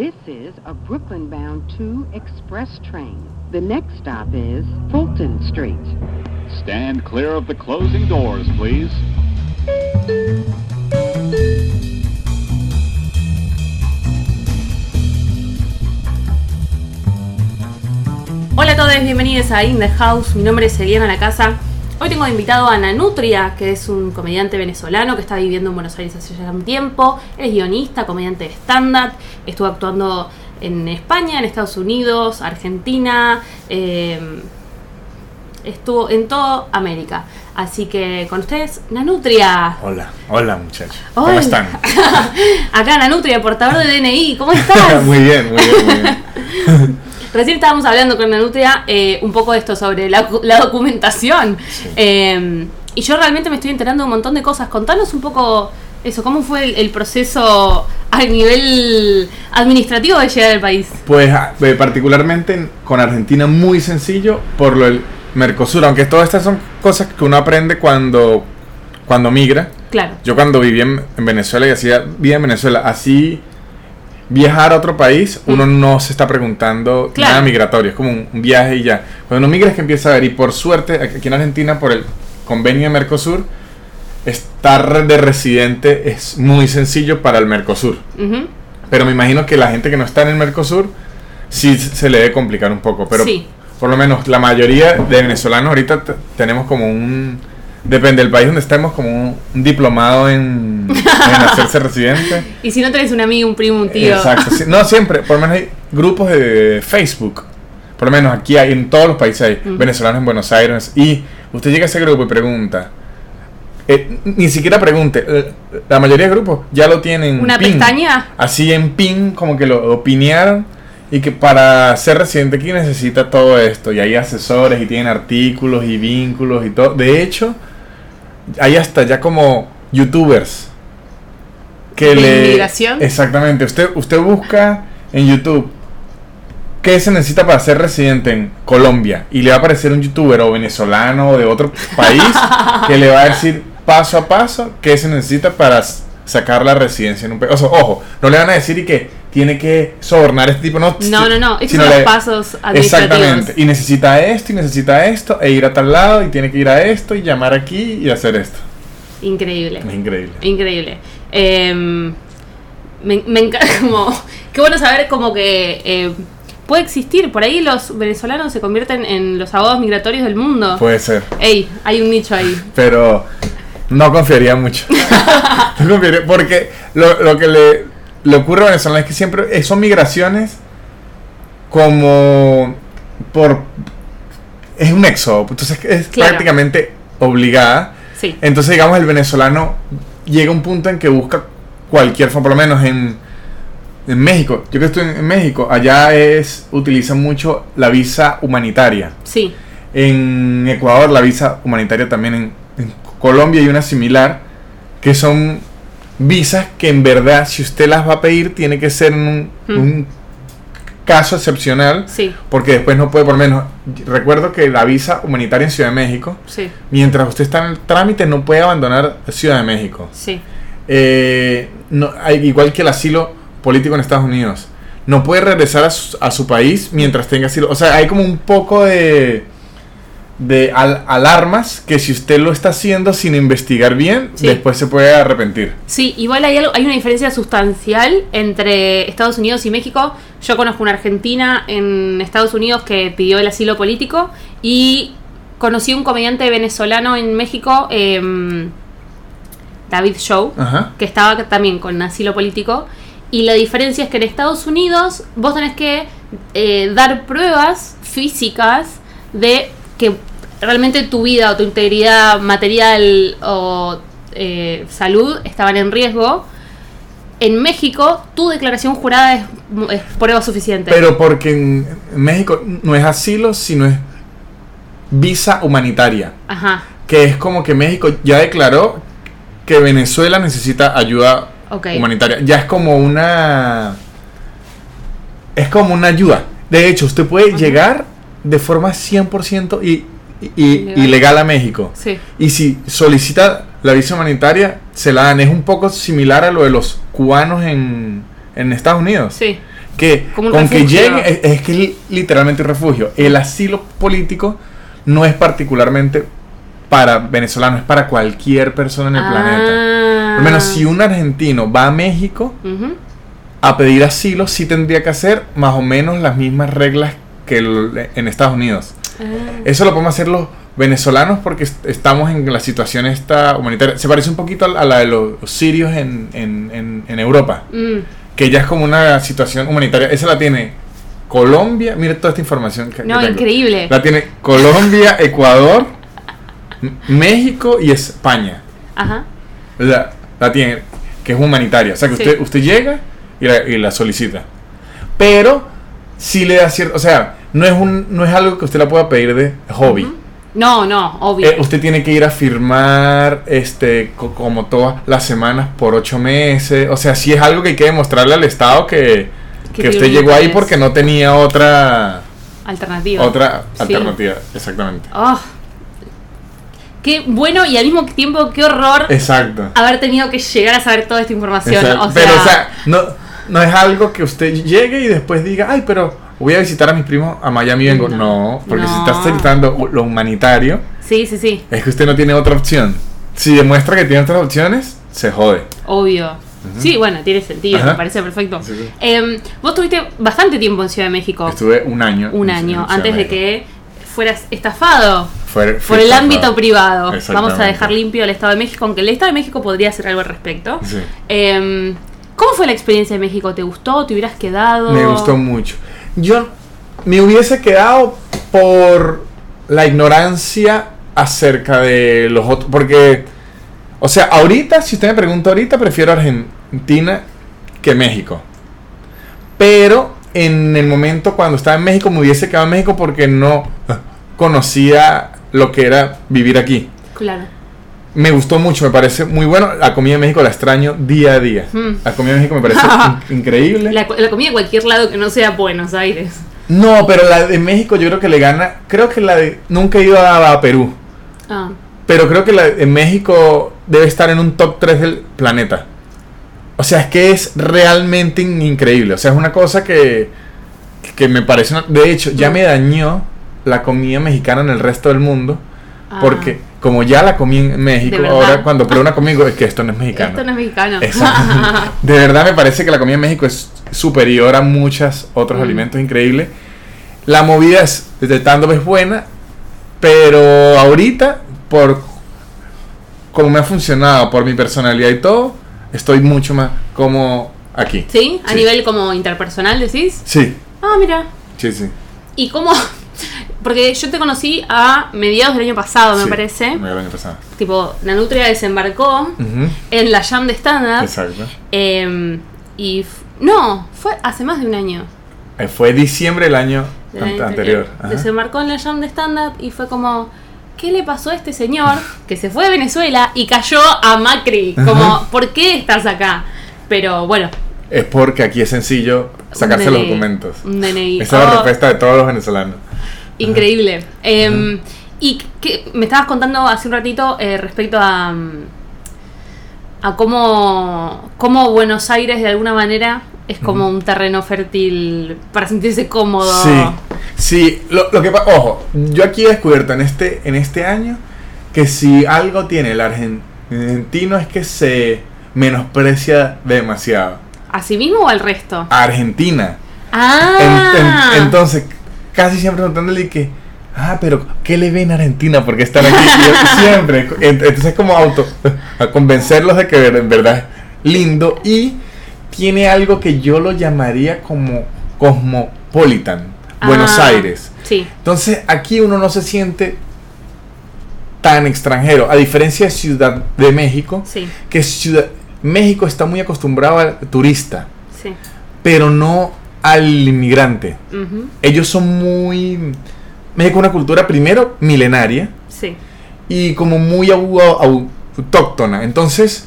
This is a Brooklyn bound 2 express train. The next stop is Fulton Street. Stand clear of the closing doors, please. Hola a todos, bienvenidos a In the House. Mi nombre es Eliana La Casa. Hoy tengo invitado a Nanutria, que es un comediante venezolano que está viviendo en Buenos Aires hace ya un tiempo. Es guionista, comediante de stand-up. Estuvo actuando en España, en Estados Unidos, Argentina. eh, estuvo en toda América. Así que con ustedes, Nanutria. Hola, hola muchachos. ¿Cómo están? Acá Nanutria, portador de DNI. ¿Cómo estás? muy bien, muy bien, muy bien. Recién estábamos hablando con Nanutria eh, un poco de esto sobre la, la documentación. Eh, y yo realmente me estoy enterando de un montón de cosas. Contanos un poco eso, cómo fue el, el proceso a nivel administrativo de llegar al país. Pues ah, eh, particularmente en- con Argentina muy sencillo por lo del Mercosur, aunque todas estas son cosas que uno aprende cuando, cuando migra. Claro. Yo cuando viví en, en Venezuela y hacía vida en Venezuela, así viajar a otro país, uno no se está preguntando. Claro. nada migratorio, es como un, un viaje y ya. Cuando uno migra es que empieza a ver, y por suerte aquí en Argentina por el convenio de Mercosur, estar de residente es muy sencillo para el Mercosur. Pero me imagino que la gente que no está en el Mercosur sí se le debe complicar un poco. Pero Sí. por lo menos la mayoría de venezolanos ahorita tenemos como un... Depende del país donde estemos, como un, un diplomado en, en hacerse residente. Y si no tenés un amigo, un primo, un tío. Exacto. No siempre, por lo menos hay grupos de Facebook. Por lo menos aquí hay, en todos los países hay Mm. venezolanos en Buenos Aires. Y usted llega a ese grupo y pregunta. eh, ni siquiera pregunte. eh, La mayoría de grupos ya lo tienen. ¿Una pin. pestaña? Así en pin, como que lo opinearon. Y que para ser residente aquí necesita todo esto. Y hay asesores y tienen artículos y vínculos y todo. De hecho, hay hasta ya como youtubers. Que ¿De le. inmigración? Exactamente. Usted, usted busca en YouTube. ¿Qué se necesita para ser residente en Colombia? Y le va a aparecer un youtuber o venezolano o de otro país que le va a decir paso a paso qué se necesita para sacar la residencia en un país. O sea, ojo, no le van a decir y que tiene que sobornar a este tipo, no. No, no, no. Son los le- pasos administrativos. Exactamente. Y necesita esto y necesita esto e ir a tal lado y tiene que ir a esto y llamar aquí y hacer esto. Increíble. Es increíble. Increíble. Eh, me, me encanta como... Qué bueno saber como que eh, puede existir. Por ahí los venezolanos se convierten en los abogados migratorios del mundo. Puede ser. Ey, hay un nicho ahí. pero no confiaría mucho. No confiaría, porque lo, lo que le, le ocurre a Venezuela es que siempre eh, son migraciones como por... Es un éxodo, entonces es Claro. prácticamente obligada. Sí. Entonces, digamos, el venezolano llega a un punto en que busca cualquier forma, por lo menos en, en México. Yo que estoy en, en México, allá es utilizan mucho la visa humanitaria. Sí. En Ecuador la visa humanitaria también. En, en Colombia hay una similar que son visas que en verdad si usted las va a pedir tiene que ser en un, Mm. un caso excepcional Sí. porque después no puede por menos recuerdo que la visa humanitaria en Ciudad de México Sí. mientras usted está en el trámite no puede abandonar Ciudad de México Sí. eh, no, igual que el asilo político en Estados Unidos. No puede regresar a su, a su país mientras tenga asilo. O sea, hay como un poco de, de al- alarmas que si usted lo está haciendo sin investigar bien, Sí. después se puede arrepentir. Sí, igual hay, algo, hay una diferencia sustancial entre Estados Unidos y México. Yo conozco una argentina en Estados Unidos que pidió el asilo político y conocí un comediante venezolano en México, em, David Show, Ajá. que estaba también con asilo político. Y la diferencia es que en Estados Unidos vos tenés que eh, dar pruebas físicas de que realmente tu vida o tu integridad material o eh, salud estaban en riesgo. En México, tu declaración jurada es, es prueba suficiente. Pero porque en México no es asilo, sino es visa humanitaria. Ajá, Que es como que México ya declaró que Venezuela necesita ayuda humanitaria. Ya es como una. Es como una ayuda. De hecho, usted puede llegar de forma 100% y, y- y- Ilegal. ilegal a México. Sí, Y si solicita la visa humanitaria, se la dan. Es un poco similar a lo de los cubanos en, en Estados Unidos. sí. que Como con que lleguen es, es que es literalmente un refugio. El asilo político no es particularmente para venezolanos, es para cualquier persona en el Ah. planeta. Al menos si un argentino va a México a pedir asilo, sí tendría que hacer más o menos las mismas reglas que en Estados Unidos. Ah. Eso lo podemos hacer los venezolanos porque est- estamos en la situación esta humanitaria. Se parece un poquito a la- de los sirios en, en- en- en Europa, Mm. que ya es como una situación humanitaria. Esa la tiene Colombia. Mire toda esta información que, que No, tengo. increíble. La tiene Colombia, Ecuador, México y España. Ajá. La, la tiene, que es humanitaria. O sea que Sí. usted, usted llega y la, y la solicita. Pero sí le da cierto. O sea, no es, un, no es algo que usted la pueda pedir de hobby. No, no, obvio. Eh, usted tiene que ir a firmar este co- como todas las semanas por ocho meses. O sea, sí es algo que hay que demostrarle al Estado que, Que que usted llegó ahí porque no tenía otra Alternativa. otra Sí. alternativa. Exactamente. Oh. Qué bueno y al mismo tiempo qué horror Exacto. haber tenido que llegar a saber toda esta información. Exacto. O sea, pero, o sea, no, no es algo que usted llegue y después diga, ay, pero voy a visitar a mis primos a Miami vengo. No, No, porque si no. está solicitando lo humanitario, sí, sí, sí, es que usted no tiene otra opción. Si demuestra que tiene otras opciones, se jode. obvio. Sí, bueno, tiene sentido, Ajá. me parece perfecto. Sí, sí. Em, vos tuviste bastante tiempo en Ciudad de México. Estuve un año. un año, antes de que fueras estafado por el estafado. ámbito privado. Vamos a dejar limpio el Estado de México, aunque el Estado de México podría hacer algo al respecto. Sí. Em, ¿Cómo fue la experiencia de México? ¿Te gustó? ¿Te hubieras quedado? Me gustó mucho. Yo me hubiese quedado por la ignorancia acerca de los otros. Porque, o sea, ahorita, si usted me pregunta ahorita, prefiero Argentina que México. Pero en el momento cuando estaba en México, me hubiese quedado en México porque no conocía lo que era vivir aquí. Claro. Me gustó mucho, me parece muy bueno. La comida de México la extraño día a día. Mm. La comida de México me parece in- increíble. La, la comida de cualquier lado que no sea Buenos Aires. No, pero la de México yo creo que le gana. Creo que la de. Nunca he ido a, a Perú. Ah, Pero creo que la de México debe estar en un top 3 del planeta. O sea, es que es realmente in- increíble. O sea, es una cosa que. Que me parece. una- de hecho, ya me dañó la comida mexicana en el resto del mundo. ah. Porque como ya la comí en México, ahora cuando pruebo una comida digo, es que esto no es mexicano. Esto no es mexicano. Exacto. De verdad me parece que la comida en México es superior a muchos otros Mm. alimentos increíbles. La movida es, de tanto es buena, pero ahorita, por como me ha funcionado, por mi personalidad y todo, estoy mucho más como aquí. ¿Sí? A Sí. nivel como interpersonal decís. Sí, Ah, mira. sí, sí. ¿Y cómo? Porque yo te conocí a mediados del año pasado, me Sí, parece. me el año pasado. Tipo, la Nutria desembarcó en la Jam de stand-up. Exacto. em, y. No, fue hace más de un año. Eh, Fue diciembre del año del an- año anterior. Desembarcó en la Jam de stand-up y fue como. ¿Qué le pasó a este señor que se fue de Venezuela y cayó a Macri? Como, ¿por qué estás acá? Pero bueno, Es porque aquí es sencillo sacarse los documentos. Un DNI. Esa es la Oh, respuesta de todos los venezolanos. Increíble. Em, y que me estabas contando hace un ratito eh, respecto a, mm, a cómo, cómo Buenos Aires de alguna manera es como un terreno fértil para sentirse cómodo. Sí, sí. Lo, lo que ojo, yo aquí he descubierto en este, en este año que si algo tiene el argen- argentino es que se menosprecia demasiado. ¿A sí mismo o al resto? A Argentina. En- Ah, en- entonces, casi siempre preguntándole que, ah, pero ¿qué le ven a Argentina? Porque están aquí yo siempre. ent- Entonces, como auto, a convencerlos de que en verdad es lindo y tiene algo que yo lo llamaría como cosmopolitan, Buenos Ah, Aires. Sí, Entonces, aquí uno no se siente tan extranjero, a diferencia de Ciudad de México, sí, que Ciudad México está muy acostumbrado al turista, sí. pero no al inmigrante. Ellos son muy México es una cultura primero milenaria Sí. y como muy au- au- autóctona. Entonces,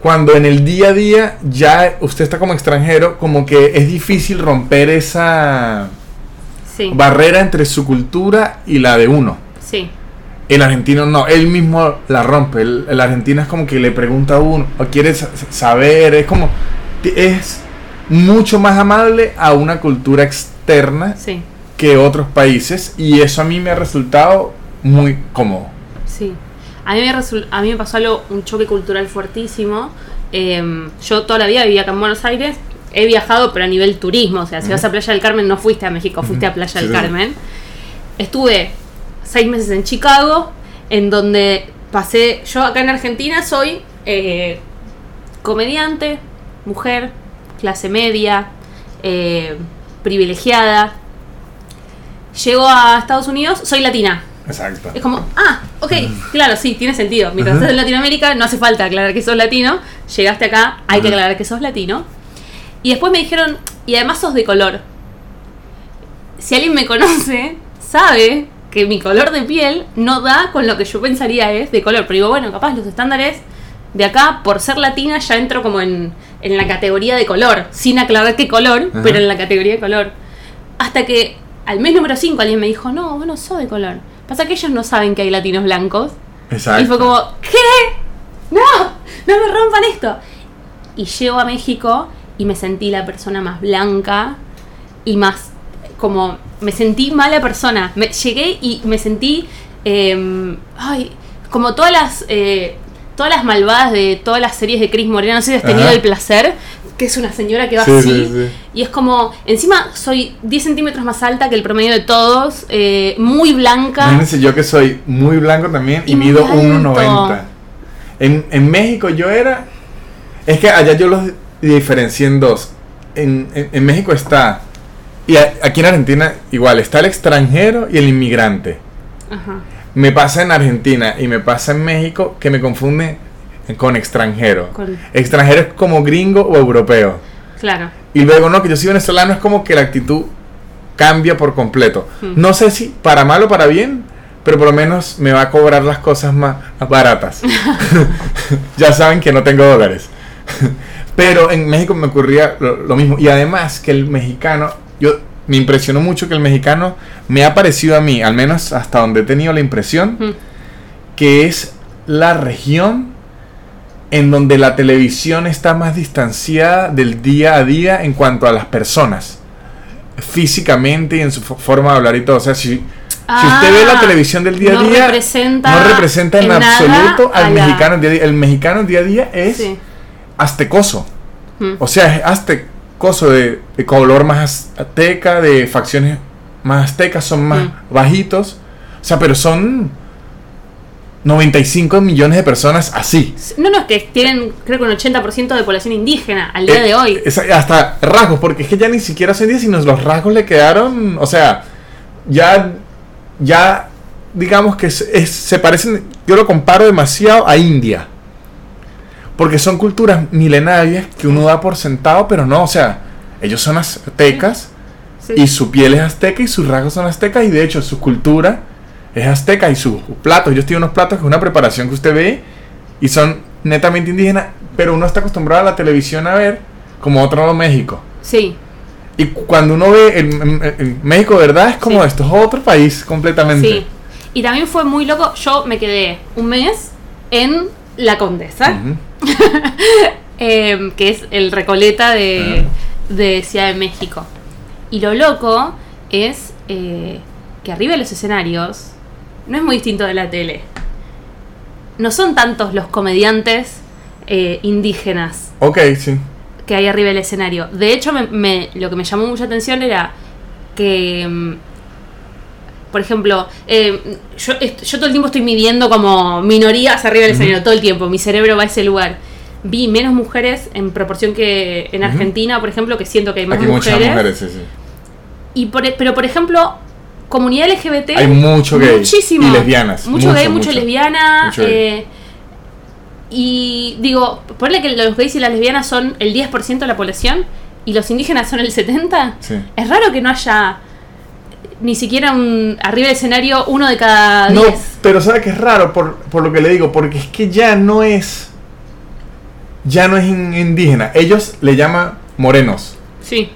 cuando en el día a día ya usted está como extranjero, como que es difícil romper esa Sí. barrera entre su cultura y la de uno. Sí. El argentino no, él mismo la rompe. El, el argentino es como que le pregunta a uno, o quiere sa- saber, es como. Es mucho más amable a una cultura externa Sí, que otros países y eso a mí me ha resultado muy cómodo. sí. A mí me, a mí me pasó algo, un choque cultural fuertísimo. Eh, yo toda la vida vivía acá en Buenos Aires. He viajado, pero a nivel turismo. O sea, si vas a Playa del Carmen, no fuiste a México, fuiste a Playa Sí, del sí. Carmen. Estuve seis meses en Chicago, en donde pasé. Yo acá en Argentina soy eh, comediante, mujer, clase media, eh, privilegiada. Llego a Estados Unidos, soy latina. Exacto. Es como, ah, ok, claro, sí, tiene sentido. Mientras Ajá. estás en Latinoamérica, no hace falta aclarar que sos latino. Llegaste acá, hay que aclarar que sos latino. Y después me dijeron, y además sos de color. Si alguien me conoce, sabe que mi color de piel no da con lo que yo pensaría es de color. Pero digo, bueno, capaz los estándares de acá, por ser latina, ya entro como en, en la categoría de color. Sin aclarar qué color, Ajá. pero en la categoría de color. Hasta que al mes número 5 alguien me dijo, no, bueno, sos de color. Pasa que ellos no saben que hay latinos blancos. Exacto. Y fue como, ¿qué? No, no me rompan esto. Y llego a México y me sentí la persona más blanca y más como me sentí mala persona. Me, llegué y me sentí eh, ay, como todas las eh, todas las malvadas de todas las series de Chris Morena. No sé si has tenido Ajá. el placer, que es una señora que va Sí, así. sí, sí. Y es como, encima soy 10 centímetros más alta que el promedio de todos, eh, muy blanca. Imagínense yo que soy muy blanco también y, Y mido alto. 1,90. En, en México yo era... Es que allá yo los diferencié en dos. En, en- en México está... Y a- aquí en Argentina igual, está el extranjero y el inmigrante. Ajá. Me pasa en Argentina y me pasa en México que me confunde con extranjero. Con- Extranjero es como gringo o europeo. Claro. Y luego, no, que yo soy venezolano, es como que la actitud cambia por completo. Hmm. No sé si para mal o para bien, pero por lo menos me va a cobrar las cosas más baratas. ya saben que no tengo dólares. pero en México me ocurría lo, lo mismo. Y además que el mexicano, yo me impresionó mucho que el mexicano me ha parecido a mí, al menos hasta donde he tenido la impresión, Mm. que es la región en donde la televisión está más distanciada del día a día en cuanto a las personas, físicamente y en su fo- forma de hablar y todo. O sea, si, si usted ve la Ah, televisión del día a no día, representa no representa en, absoluto al mexicano día a día. El mexicano día a día es Sí. aztecoso. Mm. O sea, es aztecoso de, de color más azteca, de facciones más aztecas, son más Mm. bajitos. O sea, pero son 95 millones de personas así. No, no, es que tienen creo que un 80% de población indígena al día Eh, de hoy. es- hasta rasgos, porque es que ya ni siquiera son 10, sino los rasgos le quedaron, o sea, ya, ya, digamos que es- es- se parecen, yo lo comparo demasiado a India. Porque son culturas milenarias que uno da por sentado, pero no, o sea, ellos son aztecas Sí. y su piel es azteca y sus rasgos son aztecas y de hecho su cultura es azteca y sus platos, ellos tienen unos platos que es una preparación que usted ve y son netamente indígenas, pero uno está acostumbrado a la televisión a ver como otro lado México. Sí, Y cu- cuando uno ve el, el- el México, ¿verdad? Es como Sí. esto, es otro país completamente. sí. Y también fue muy loco. Yo me quedé un mes en La Condesa, eh, que es el Recoleta de, de Ciudad de México. Y lo loco es eh, que arriba de los escenarios no es muy distinto de la tele. No son tantos los comediantes eh, indígenas Ok, sí. que hay arriba del escenario. De hecho, me- me- lo que me llamó mucha atención era que, mm, por ejemplo, eh, yo, yo todo el tiempo estoy midiendo como minorías arriba del escenario, todo el tiempo. Mi cerebro va a ese lugar. Vi menos mujeres en proporción que en Ujú. Argentina, por ejemplo, que siento que hay más Aquí muchas mujeres. mujeres, sí, sí. Y por, e- pero, por ejemplo, comunidad LGBT. Hay mucho gay Muchísimo. y lesbianas, Mucho, mucho, gay, mucho, mucho. lesbiana. Mucho eh, y digo, ponle que los gays y las lesbianas son el 10% de la población y los indígenas son el 70%. Sí. Es raro que no haya ni siquiera un arriba del escenario uno de cada No, 10. pero sabe que es raro por, por lo que le digo, porque es que ya no es. Ya no es in- indígena. Ellos le llaman morenos. Sí.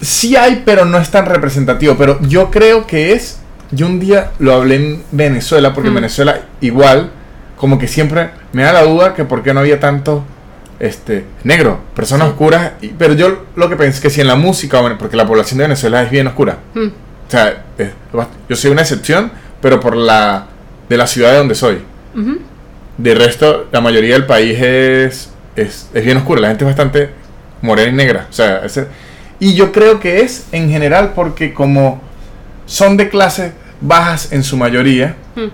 Sí hay, pero no es tan representativo. Pero yo creo que es. Yo un día lo hablé en Venezuela, porque en Mm. Venezuela igual, como que siempre me da la duda que por qué no había tantos este, negro, personas Sí. oscuras. y- pero yo lo que pensé es que si en la música, porque la población de Venezuela es bien oscura. Mm, O sea, es yo soy una excepción, pero por la de la ciudad de donde soy. De resto, la mayoría del país es, es, es bien oscura. La gente es bastante morena y negra. O sea, ese- y yo creo que es en general porque como son de clases bajas en su mayoría, Mm.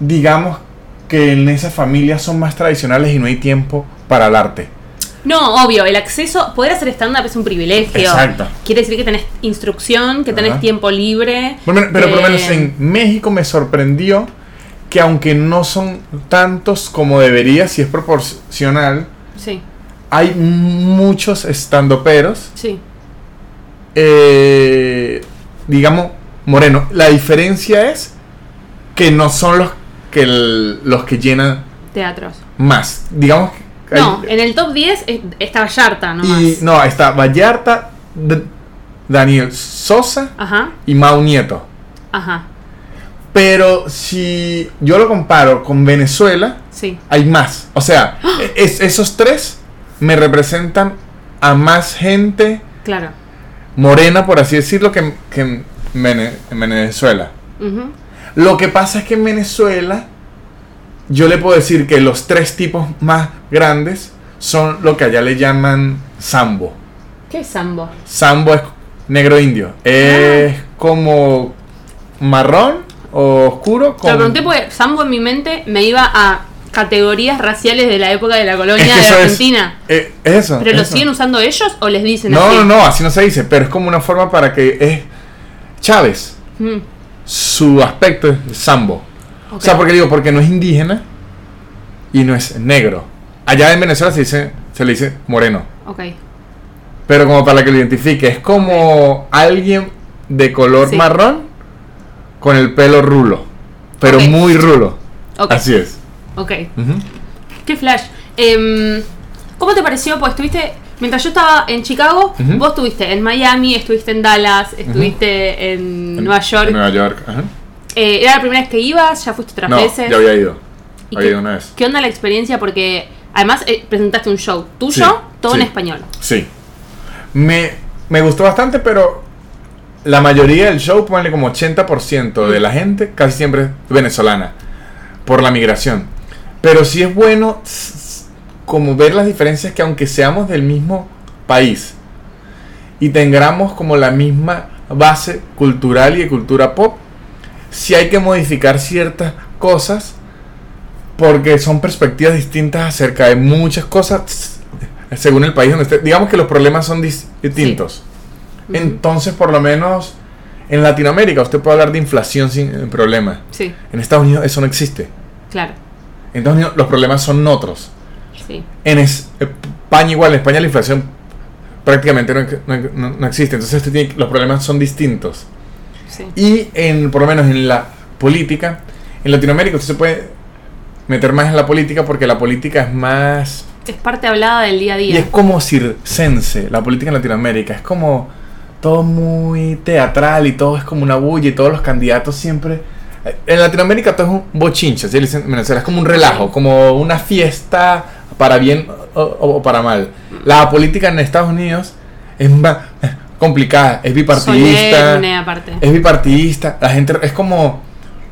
digamos que en esas familias son más tradicionales y no hay tiempo para el arte. No, obvio, el acceso, poder hacer stand-up es un privilegio. Exacto. Quiere decir que tenés instrucción, que tenés Ajá. tiempo libre. Pero por lo menos en México me sorprendió que aunque no son tantos como debería, si es proporcional, Sí, hay muchos estandoperos, sí. eh, digamos, moreno. La diferencia es que no son los que, el- los que llenan Teatros. más. Digamos que No, en el top 10 es- está Vallarta nomás. y no, está Vallarta, D- Daniel Sosa Ajá, y Mau Nieto. ajá, Pero si yo lo comparo con Venezuela, sí. hay más. O sea, es- esos tres me representan a más gente Claro. morena, por así decirlo, que, que en, Vene- en Venezuela. Lo que pasa es que en Venezuela yo le puedo decir que los tres tipos más grandes son lo que allá le llaman sambo. ¿Qué es sambo? Sambo es negro indio. Es como marrón o oscuro. Te lo con- pregunté porque sambo en mi mente me iba a categorías raciales de la época de la colonia Es que de es- Argentina. eh, es eso. ¿Pero lo siguen usando ellos o les dicen No, así? no, no, así no se dice, pero es como una forma para que es Chávez. Mm, Su aspecto es sambo. Ok. O sea, porque digo, porque no es indígena y no es negro. Allá en Venezuela se dice, se le dice moreno. Ok. Pero como para que lo identifique, es como alguien de color Sí. marrón con el pelo rulo. Pero muy rulo. Así es. Ok. ¿Qué flash? Em, ¿Cómo te pareció? Pues estuviste. Mientras yo estaba en Chicago, vos estuviste en Miami, estuviste en Dallas, estuviste en Nueva York. En Nueva York. ajá. Eh, ¿Era la primera vez que ibas? ¿Ya fuiste otras No, veces? ya había ido. ¿Y Había qué, ido una vez. ¿Qué onda la experiencia? Porque además eh, presentaste un show tuyo, Sí, todo sí. en español. Sí. Me, me gustó bastante, pero la mayoría del show, ponle como 80% de la gente, casi siempre es venezolana. Por la migración. Pero sí es bueno como ver las diferencias que aunque seamos del mismo país y tengamos como la misma base cultural y de cultura pop, sí hay que modificar ciertas cosas porque son perspectivas distintas acerca de muchas cosas según el país donde esté. Digamos que los problemas son dis- distintos. Entonces, por lo menos en Latinoamérica usted puede hablar de inflación sin eh, problema. Sí, En Estados Unidos eso no existe. claro. En Estados Unidos los problemas son otros. Sí. En es- España igual, en España la inflación prácticamente no, no- no- no existe. Entonces usted tiene- los problemas son distintos. Sí. Y en, por lo menos en la política, en Latinoamérica usted se puede meter más en la política porque la política es más Es parte hablada del día a Y día. es como circense, la política en Latinoamérica. Es como todo muy teatral y todo es como una bulla y todos los candidatos siempre... En Latinoamérica todo es un bochinche, dicen en Venezuela. Es como un relajo, como una fiesta para bien o, o- o para mal. La política en Estados Unidos es más complicada, es bipartidista. Solemne, aparte. Es bipartidista, la gente es como.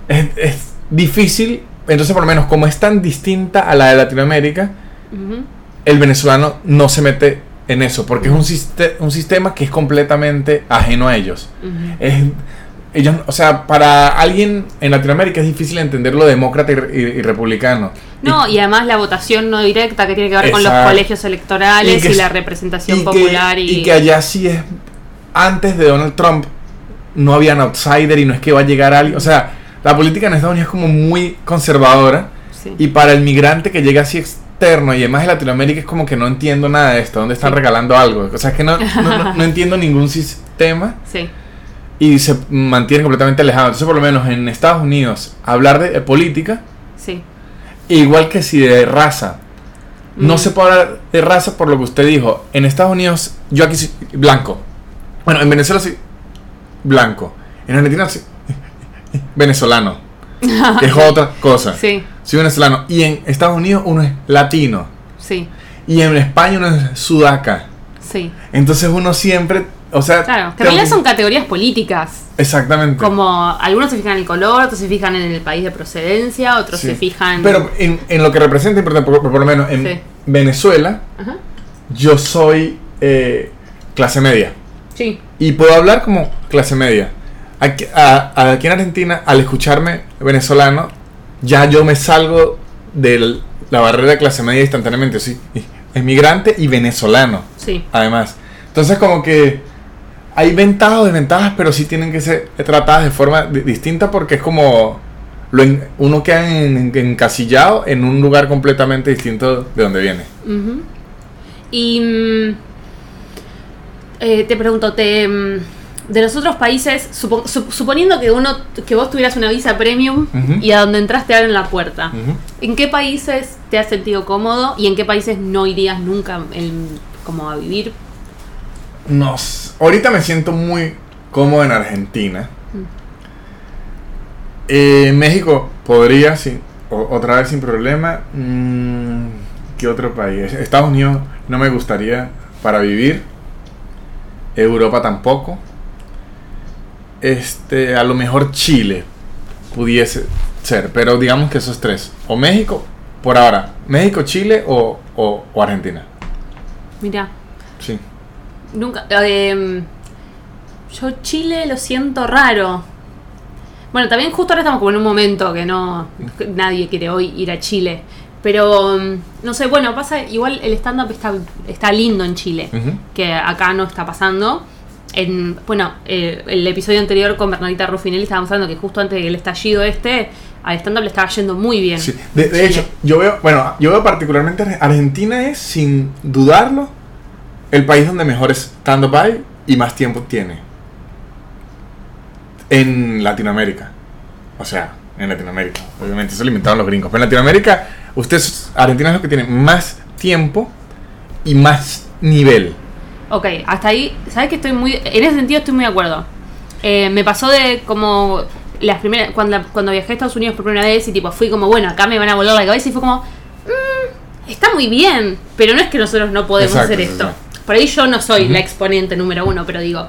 Es, es difícil, entonces, por lo menos, como es tan distinta a la de Latinoamérica, Ujú. el venezolano no se mete en eso, porque es un, siste- un sistema que es completamente ajeno a ellos. Ujú. Es- ellos, o sea, para alguien en Latinoamérica es difícil entender lo demócrata y, y- y republicano. No, y además la votación no directa que tiene que ver con los Exacto. colegios electorales Y y, que la representación y popular que, y, y que allá sí es antes de Donald Trump no había un outsider y no es que va a llegar alguien o sea la política en Estados Unidos es como muy conservadora sí. y para el migrante que llega así externo y además de Latinoamérica es como que no entiendo nada de esto dónde están Sí. regalando algo o sea es que no, no, no- no entiendo ningún sistema sí. y se mantiene completamente alejado entonces por lo menos en Estados Unidos hablar de, de política sí. igual que si de raza no Mm. se puede hablar de raza por lo que usted dijo. En Estados Unidos, yo aquí soy blanco. Bueno, en Venezuela soy blanco. En Argentina soy venezolano. Que es otra cosa. Sí, Soy venezolano. Y en Estados Unidos uno es latino. sí. Y en España uno es sudaca. Sí. Entonces uno siempre, o sea... Claro, te- realidad son categorías políticas. Exactamente. Como algunos se fijan en el color, otros se fijan en el país de procedencia, otros Sí. se fijan. Pero en, en lo que representa, por, por- por lo menos en Sí. Venezuela, Ajá. yo soy eh, clase media. Sí. Y puedo hablar como clase media. Aquí, a- a- aquí en Argentina, al escucharme venezolano, ya yo me salgo de la barrera de clase media instantáneamente. Sí, emigrante y venezolano, Sí. además. Entonces, como que hay ventajas o desventajas, pero sí tienen que ser tratadas de forma di- distinta porque es como lo en- uno queda en- encasillado en un lugar completamente distinto de donde viene. Ujú. Y mm, eh, te pregunto, te, mm, de los otros países, supo- sup- suponiendo que uno que vos tuvieras una visa premium y a donde entraste abren la puerta. ¿en qué países te has sentido cómodo y en qué países no irías nunca en- como a vivir? No, s- ahorita me siento muy cómodo en Argentina. Eh, México podría, sí, o- otra vez sin problema. Mm, ¿Qué otro país? Estados Unidos no me gustaría para vivir. Europa tampoco. Este, a lo mejor Chile pudiese ser, pero digamos que esos tres. O México, por ahora. México, Chile o, o- o Argentina. Mira, Sí. nunca. eh, yo Chile lo siento raro. Bueno, también justo ahora estamos como en un momento que no que nadie quiere hoy ir a Chile. Pero mm, no sé, bueno, pasa igual el stand up está, está lindo en Chile, que acá no está pasando. En, bueno, eh, el episodio anterior con Bernadita Ruffinelli estábamos hablando que justo antes del estallido este, al stand up le estaba yendo muy bien. Sí, De, hecho, yo veo, bueno, yo veo particularmente Ar- Argentina es, sin dudarlo, el país donde mejor stand-up hay y más tiempo tiene. En Latinoamérica. O sea, en Latinoamérica. Obviamente eso lo inventaron los gringos. Pero en Latinoamérica, ustedes, Argentina es lo que tiene más tiempo y más nivel. Ok, hasta ahí, ¿sabes que estoy muy... En ese sentido estoy muy de acuerdo. Eh, me pasó de como... Las primeras, cuando, cuando viajé a Estados Unidos por primera vez y tipo fui como, bueno, acá me van a volar la cabeza y fue como, "Mm, está muy bien, pero no es que nosotros no podemos Exacto, hacer esto. sí. Por ahí yo no soy la exponente número uno, pero digo,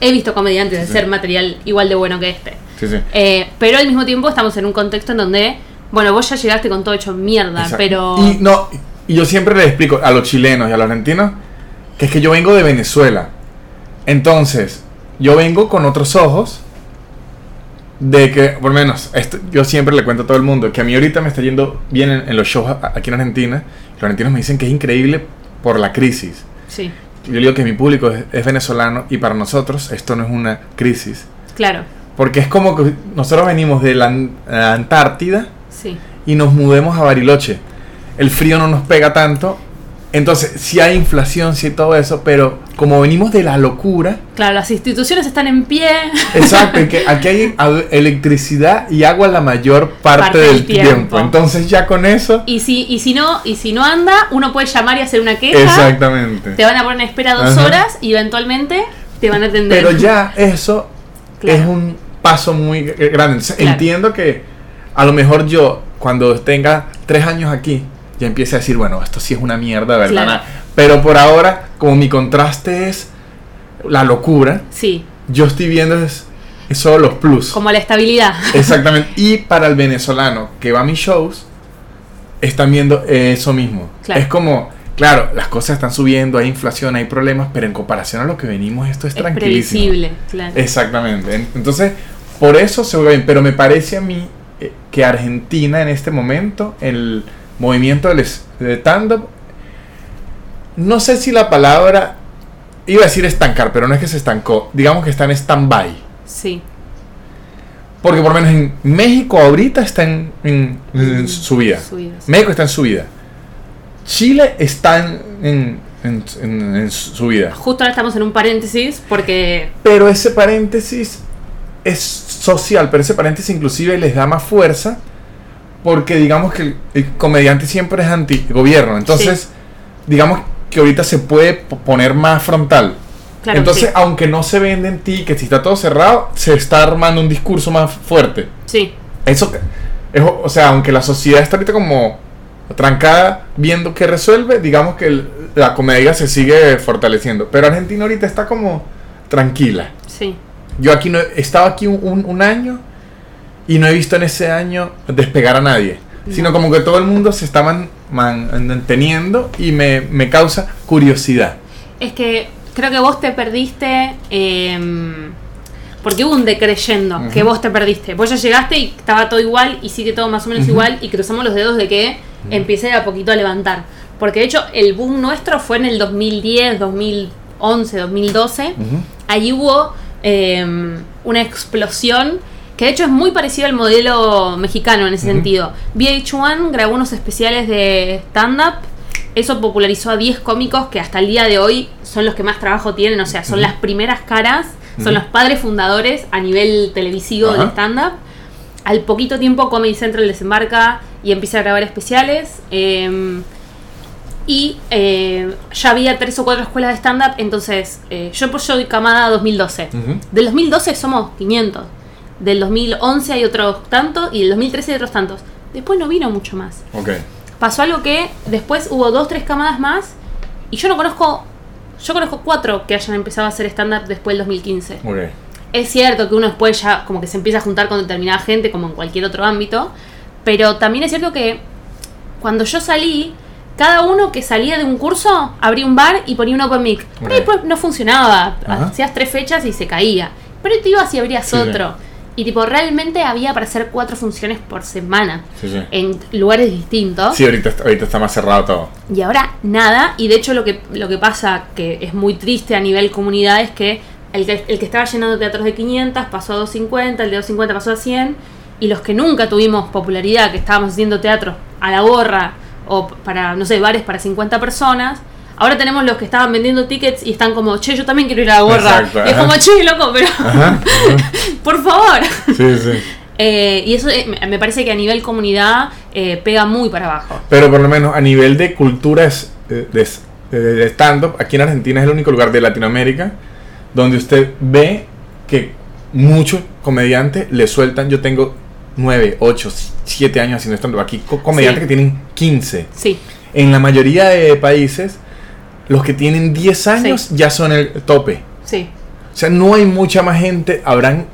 he visto comediantes Sí. hacer material igual de bueno que este. Sí, sí. Eh, pero al mismo tiempo estamos en un contexto en donde, bueno, vos ya llegaste con todo hecho mierda, Exacto. pero... Y, no, y yo siempre les explico a los chilenos y a los argentinos que es que yo vengo de Venezuela. Entonces, yo vengo con otros ojos de que, por lo menos, esto, yo siempre le cuento a todo el mundo que a mí ahorita me está yendo bien en, en los shows aquí en Argentina. Los argentinos me dicen que es increíble por la crisis. Sí, Yo digo que mi público es, es venezolano y para nosotros esto no es una crisis. claro, Porque es como que nosotros venimos de la An- Antártida sí. y nos mudemos a Bariloche. El frío no nos pega tanto. Entonces, sí hay inflación, sí todo eso, pero como venimos de la locura, Claro, las instituciones están en pie. exacto, que aquí hay electricidad y agua la mayor parte, Parte del del tiempo. tiempo. Entonces, ya con eso, Y si, y si no, y si no anda, uno puede llamar y hacer una queja. exactamente. Te van a poner en espera dos Ajá. horas y eventualmente te van a atender. Pero ya eso Claro. es un paso muy grande. Entonces, Claro. Entiendo que a lo mejor yo, cuando tenga tres años aquí, ya empiece a decir, bueno, esto sí es una mierda, ¿verdad? Claro. Pero por ahora, como mi contraste es la locura, Sí, yo estoy viendo es, es solo los plus. como la estabilidad. Exactamente. Y para el venezolano que va a mis shows, están viendo eso mismo. Claro. Es como, claro, las cosas están subiendo, hay inflación, hay problemas, pero en comparación a lo que venimos, esto es, Es tranquilísimo. previsible, claro. Exactamente. En- Entonces, por eso se ve bien. Pero me parece a mí que Argentina en este momento, el movimiento del stand-up, no sé si la palabra, iba a decir estancar, pero no es que se estancó, digamos que está en stand-by. Sí, Porque por lo menos en México ahorita está en, en- en subida. Subida, sí. México está en subida. Chile está en- en- en subida. Justo ahora estamos en un paréntesis porque Pero ese paréntesis es social, pero ese paréntesis inclusive les da más fuerza porque digamos que el, el comediante siempre es anti-gobierno. Entonces, digamos que ahorita se puede poner más frontal. Claro, Entonces, sí. aunque no se venden tickets y está todo cerrado, se está armando un discurso más fuerte. sí, Eso, que- es, o sea, aunque la sociedad está ahorita como trancada viendo qué resuelve, digamos que el- la comedia se sigue fortaleciendo. Pero Argentina ahorita está como tranquila. Sí. Yo aquí no he estado aquí un, un- un año y no he visto en ese año despegar a nadie. Sino como que todo el mundo se está man- manteniendo y me, me causa curiosidad. Es que creo que vos te perdiste. em, porque hubo un decreyendo que vos te perdiste. Vos ya llegaste y estaba todo igual y sigue todo más o menos igual y cruzamos los dedos de que empiece a poquito a levantar. Porque de hecho el boom nuestro fue en el 2010, 2011, 2012. Ujú. Allí hubo em, una explosión que de hecho es muy parecido al modelo mexicano en ese sentido. VH1 grabó unos especiales de stand-up. Eso popularizó a 10 cómicos que hasta el día de hoy son los que más trabajo tienen. O sea, son las primeras caras, son los padres fundadores a nivel televisivo del stand-up. Al poquito tiempo Comedy Central desembarca y empieza a grabar especiales. em, y eh, ya había tres o cuatro escuelas de stand-up. Entonces, eh, yo pues soy camada 2012. Ujú. Del 2012 somos 500. Del 2011 hay otros tantos. Y del 2013 hay otros tantos. Después no vino mucho más. Ok. Pasó algo que después hubo dos, tres camadas más. Y yo no conozco. Yo conozco cuatro que hayan empezado a hacer stand-up después del 2015. Ok. Es cierto que uno después ya como que se empieza a juntar con determinada gente, como en cualquier otro ámbito. Pero también es cierto que cuando yo salí, cada uno que salía de un curso abría un bar y ponía un open mic. Ahí Ok. pues, no funcionaba. Ajá. Hacías tres fechas y se caía. Pero te ibas y abrías Sí, sí. otro. Y tipo, realmente había para hacer cuatro funciones por semana. Sí, sí. En lugares distintos. Sí, ahorita, está- ahorita está más cerrado todo. Y ahora nada, y de hecho lo que, lo que pasa, que es muy triste a nivel comunidad, es que el, que el que estaba llenando teatros de 500 pasó a 250, el de 250 pasó a 100, y los que nunca tuvimos popularidad, que estábamos haciendo teatro a la gorra, o para, no sé, bares para 50 personas, ahora tenemos los que estaban vendiendo tickets y están como, che, yo también quiero ir a la gorra. Exacto, y es ajá. como, che, loco, pero Ajá. por favor. Sí, sí. Eh, y eso eh, me- parece que a nivel comunidad eh, pega muy para abajo. Pero por lo menos a nivel de culturas de- de stand-up, aquí en Argentina es el único lugar de Latinoamérica donde usted ve que muchos comediantes le sueltan. Yo tengo 9, 8, 7 años haciendo stand-up. Aquí co- comediantes Sí. que tienen 15. Sí, En la mayoría de países, los que tienen 10 años ya son el tope. sí, O sea, no hay mucha más gente. Habrán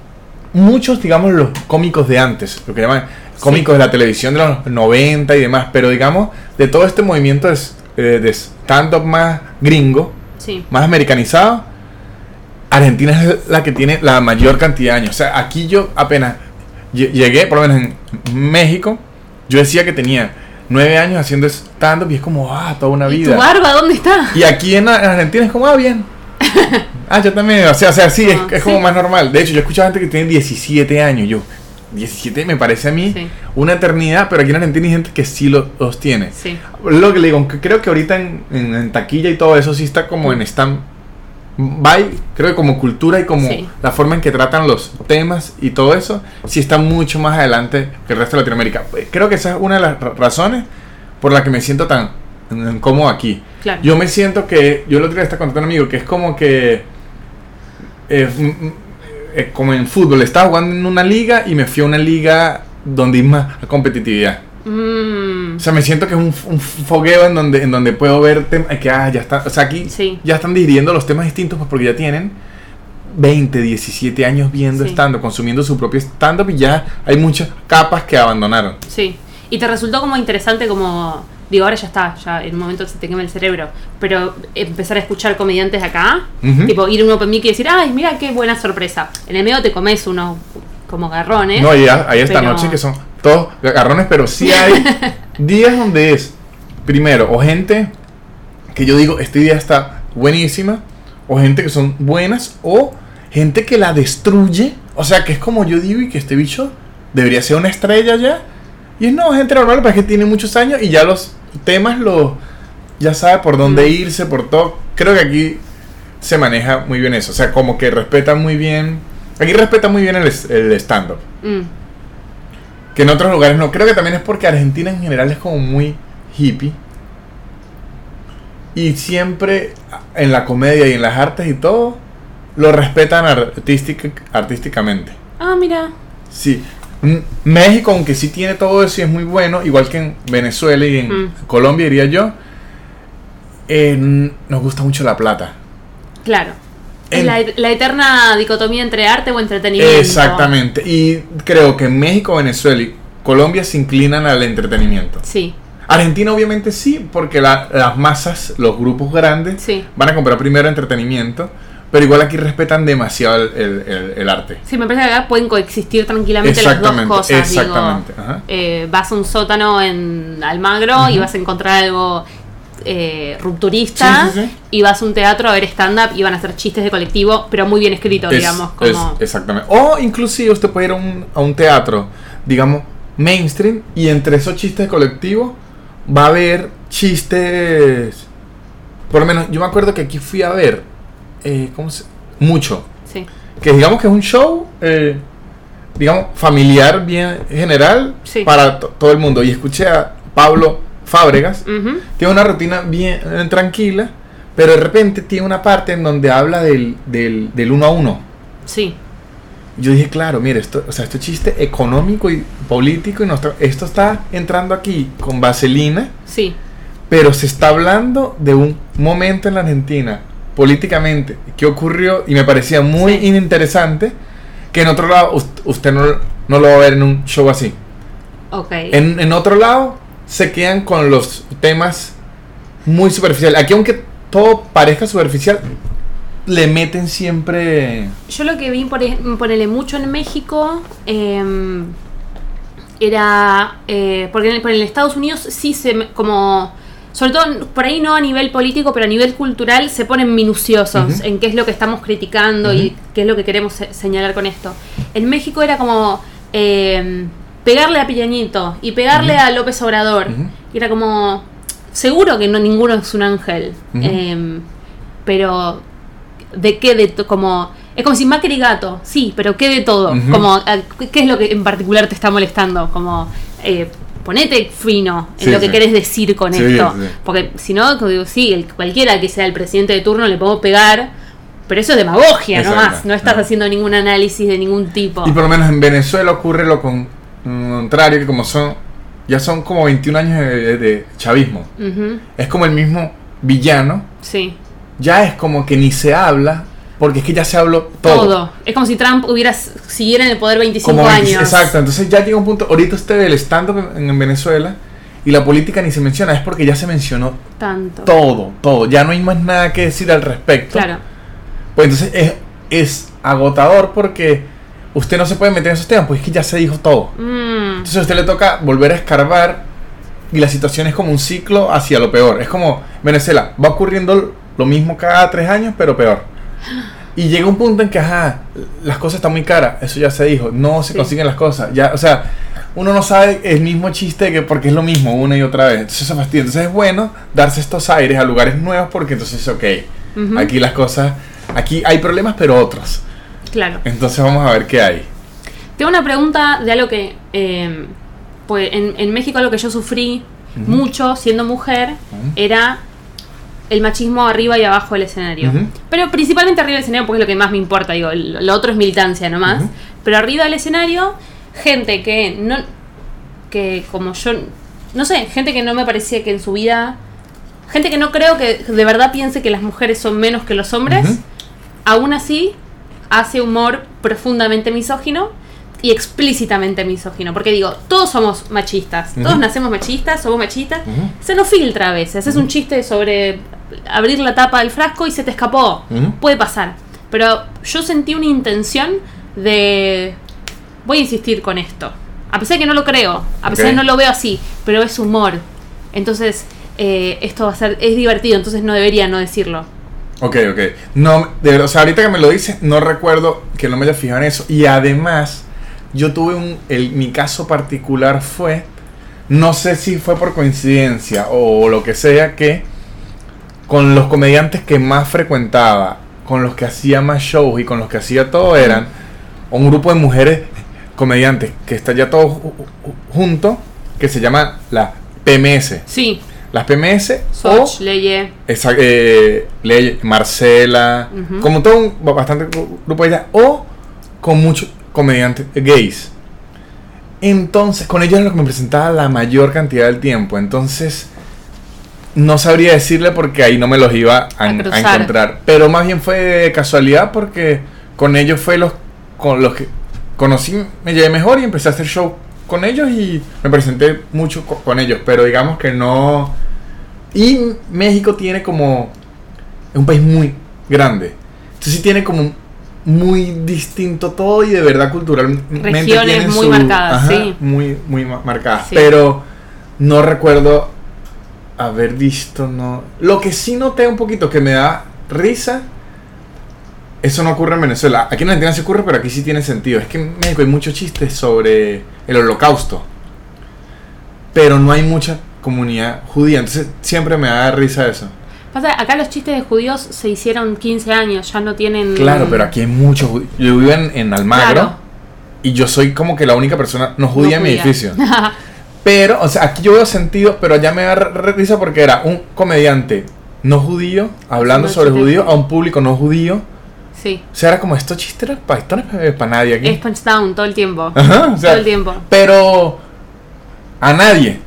muchos, digamos, los cómicos de antes, lo que llaman cómicos de la televisión de los 90 y demás. Pero digamos, de todo este movimiento de, s- eh, de stand-up más gringo, sí. más americanizado, Argentina es la que tiene la mayor cantidad de años. O sea, aquí yo apenas llegué, por lo menos en México, yo decía que tenía 9 años haciendo stand-up y es como, ah, toda una ¿Y vida. tu barba dónde está? Y aquí en, en Argentina es como, ah, bien. Ah, yo también, o sea, o sea sí, es, Ah, es como más normal. De hecho, yo he escuchado gente que tiene 17 años. Yo, 17 me parece a mí Sí. una eternidad, pero aquí en Argentina hay gente que sí lo- los tiene. Sí, Lo que le digo, creo que ahorita en, en- en taquilla y todo eso sí está como en stand by, creo que como cultura y como Sí. la forma en que tratan los temas y todo eso, sí está mucho más adelante que el resto de Latinoamérica. Creo que esa es una de las ra- razones por la que me siento tan mm, cómodo aquí. claro. Yo me siento que, yo el otro día estaba contando a un amigo que es como que, eh, eh, como en fútbol, estaba jugando en una liga y me fui a una liga donde hay más competitividad. Mm, O sea, me siento que es un, un fogueo en donde, en donde puedo ver tem- que ah, ya está, o sea, aquí Sí. ya están digiriendo los temas distintos pues porque ya tienen 20, 17 años viendo Sí. stand-up, consumiendo su propio stand-up y ya hay muchas capas que abandonaron. sí. Y te resultó como interesante como... Digo, ahora ya está, ya en un momento se te quema el cerebro. Pero empezar a escuchar comediantes acá, tipo ir a un open mic y decir, ay, mira qué buena sorpresa. En el medio te comes unos como garrones. No, y hay esta Pero- noche que son todos garrones, pero sí hay días donde es, primero, o gente que yo digo, esta idea está buenísima, o gente que son buenas, o gente que la destruye, o sea, que es como yo digo y que este bicho debería ser una estrella ya, y es no, gente normal, pero es que tiene muchos años y ya los temas los, ya sabe por dónde irse, por todo, creo que aquí se maneja muy bien eso, o sea, como que respeta muy bien, aquí respeta muy bien el, stand-up. Mm, Que en otros lugares no. Creo que también es porque Argentina en general es como muy hippie. Y siempre en la comedia y en las artes y todo, lo respetan artística- artísticamente. Ah, mira. Sí. México, aunque sí tiene todo eso y es muy bueno, igual que en Venezuela y en Mm. Colombia, diría yo, eh, nos gusta mucho la plata. Claro. En- la, la eterna dicotomía entre arte o entretenimiento. Exactamente. Y creo que México, Venezuela y Colombia se inclinan al entretenimiento. Sí, Argentina obviamente sí, porque la- las masas, los grupos grandes, sí. van a comprar primero entretenimiento, pero igual aquí respetan demasiado el, el- el- el arte. Sí, me parece que acá pueden coexistir tranquilamente las dos Exactamente, cosas. exactamente, ajá. Eh, vas a un sótano en Almagro y vas a encontrar algo eh, rupturista. Sí, sí, sí. Y vas a un teatro a ver stand-up y van a hacer chistes de colectivo, pero muy bien escrito, Es- digamos. es- Como... exactamente. O inclusive usted puede ir a un, a un teatro, digamos, mainstream, y entre esos chistes colectivos va a haber chistes... Por lo menos, yo me acuerdo que aquí fui a ver, eh, ¿cómo se? Mucho. Sí. Que digamos que es un show, eh, digamos, familiar, bien general, para to- todo el mundo. Y escuché a Pablo Fábregas, tiene una rutina bien eh, tranquila, pero de repente tiene una parte en donde habla del, del, del uno a uno. Sí. Yo dije, claro, mire, esto, o sea, esto es chiste económico y político y no está- esto está entrando aquí con vaselina, Sí. pero se está hablando de un momento en la Argentina políticamente que ocurrió y me parecía muy Sí. interesante que en otro lado ust- usted no, no lo va a ver en un show así. Ok. En, en otro lado se quedan con los temas muy superficiales. Aquí aunque todo parezca superficial, le meten siempre... Yo lo que vi, por ponele mucho en México, eh, era. eh, porque en, el- por en Estados Unidos sí se. como. Sobre todo, por ahí no a nivel político, pero a nivel cultural se ponen minuciosos en qué es lo que estamos criticando y qué es lo que queremos se- señalar con esto. En México era como. eh, pegarle a Piñanito y pegarle a López Obrador. Y era como. Seguro que no ninguno es un ángel. Em, pero de qué de como es como si Macri gato sí pero qué de todo como qué es lo que en particular te está molestando como eh, ponete fino en Sí, lo que sí. querés decir con Sí, esto porque si no digo, sí cualquiera que sea el presidente de turno le podemos pegar pero eso es demagogia Exacto. nomás no estás No. haciendo ningún análisis de ningún tipo Y por lo menos en Venezuela ocurre lo con- contrario, que como son... Ya son como 21 años de, de chavismo. Es como el mismo villano. sí Ya es como que ni se habla, porque es que ya se habló todo. todo. es como si Trump hubiera siguiera en el poder 25 Como 20 años Exacto, entonces ya llega un punto, ahorita usted ve el stand-up en, en Venezuela y la política ni se menciona, es porque ya se mencionó tanto todo, todo, ya no hay más nada que decir al respecto. claro Pues entonces es, es agotador porque usted no se puede meter en esos temas, pues es que ya se dijo todo. Mm, Entonces a usted le toca volver a escarbar y la situación es como un ciclo hacia lo peor. Es como Venezuela, va ocurriendo lo mismo cada tres años, pero peor. Y llega un punto en que, ajá, las cosas están muy caras, eso ya se dijo, no se Sí. consiguen las cosas. Ya, o sea, uno no sabe el mismo chiste que porque es lo mismo una y otra vez. Entonces eso fastidia. Entonces es bueno darse estos aires a lugares nuevos porque entonces, ok, ujú, aquí las cosas, aquí hay problemas, pero otros. Claro Entonces vamos a ver qué hay. Tengo una pregunta de algo que, eh, pues en, en México lo que yo sufrí mucho siendo mujer era el machismo arriba y abajo del escenario. Pero principalmente arriba del escenario porque es lo que más me importa, digo, lo, otro es militancia nomás. Pero arriba del escenario, gente que no, que como yo, no sé, gente que no me parecía que en su vida, gente que no creo que de verdad piense que las mujeres son menos que los hombres, aún así hace humor profundamente misógino y explícitamente misógino. Porque digo, todos somos machistas, todos nacemos machistas, somos machistas, se nos filtra a veces. Haces un chiste sobre abrir la tapa del frasco y se te escapó. Puede pasar. Pero yo sentí una intención de. Voy a insistir con esto. A pesar de que no lo creo, a pesar de que no lo veo así, pero es humor. Entonces, eh, esto va a ser. Es divertido, entonces no debería no decirlo. Ok, ok. No, de verdad, o sea, ahorita que me lo dices, no recuerdo que no me haya fijado en eso. Y además, yo tuve un. El, mi caso particular fue. No sé si fue por coincidencia o lo que sea, que con los comediantes que más frecuentaba, con los que hacía más shows y con los que hacía todo, eran un grupo de mujeres comediantes que está ya todo ju- ju- junto, que se llama la PMS. Sí, Las PMS Soch, o Leye. esa, eh, Ley- Marcela, como todo un bastante gru- grupo de ellas, o con muchos comediantes gays. Entonces, con ellos es lo que me presentaba la mayor cantidad del tiempo. Entonces, no sabría decirle porque ahí no me los iba a, A a cruzar. encontrar. Pero más bien fue de casualidad porque con ellos fue los con los que conocí, me llevé mejor y empecé a hacer show con ellos y me presenté mucho co- con ellos. Pero digamos que no. Y México tiene como. Es un país muy grande. Entonces sí tiene como muy distinto todo y de verdad culturalmente Regiones muy marcadas, ajá, sí. Muy, muy ma- marcadas. Sí. Pero no recuerdo haber visto, no. Lo que sí noté un poquito que me da risa. Eso no ocurre en Venezuela. Aquí en Argentina se ocurre, pero aquí sí tiene sentido. Es que en México hay muchos chistes sobre el holocausto. Pero no hay mucha comunidad judía. Entonces siempre me da risa eso. Pasa, acá los chistes de judíos se hicieron 15 años, ya no tienen. Claro, pero aquí hay muchos judíos. Yo vivo en, en Almagro. Claro. Y yo soy como que la única persona no No judía en mi edificio. Pero, o sea, aquí yo veo sentido, pero allá me da risa porque era un comediante no judío hablando sobre chistes. judío a un público no judío. sí. O sea, era como esto chiste era para esto no es para nadie aquí. Es punch down todo el tiempo. Ajá, o sea, todo el tiempo. Pero a nadie.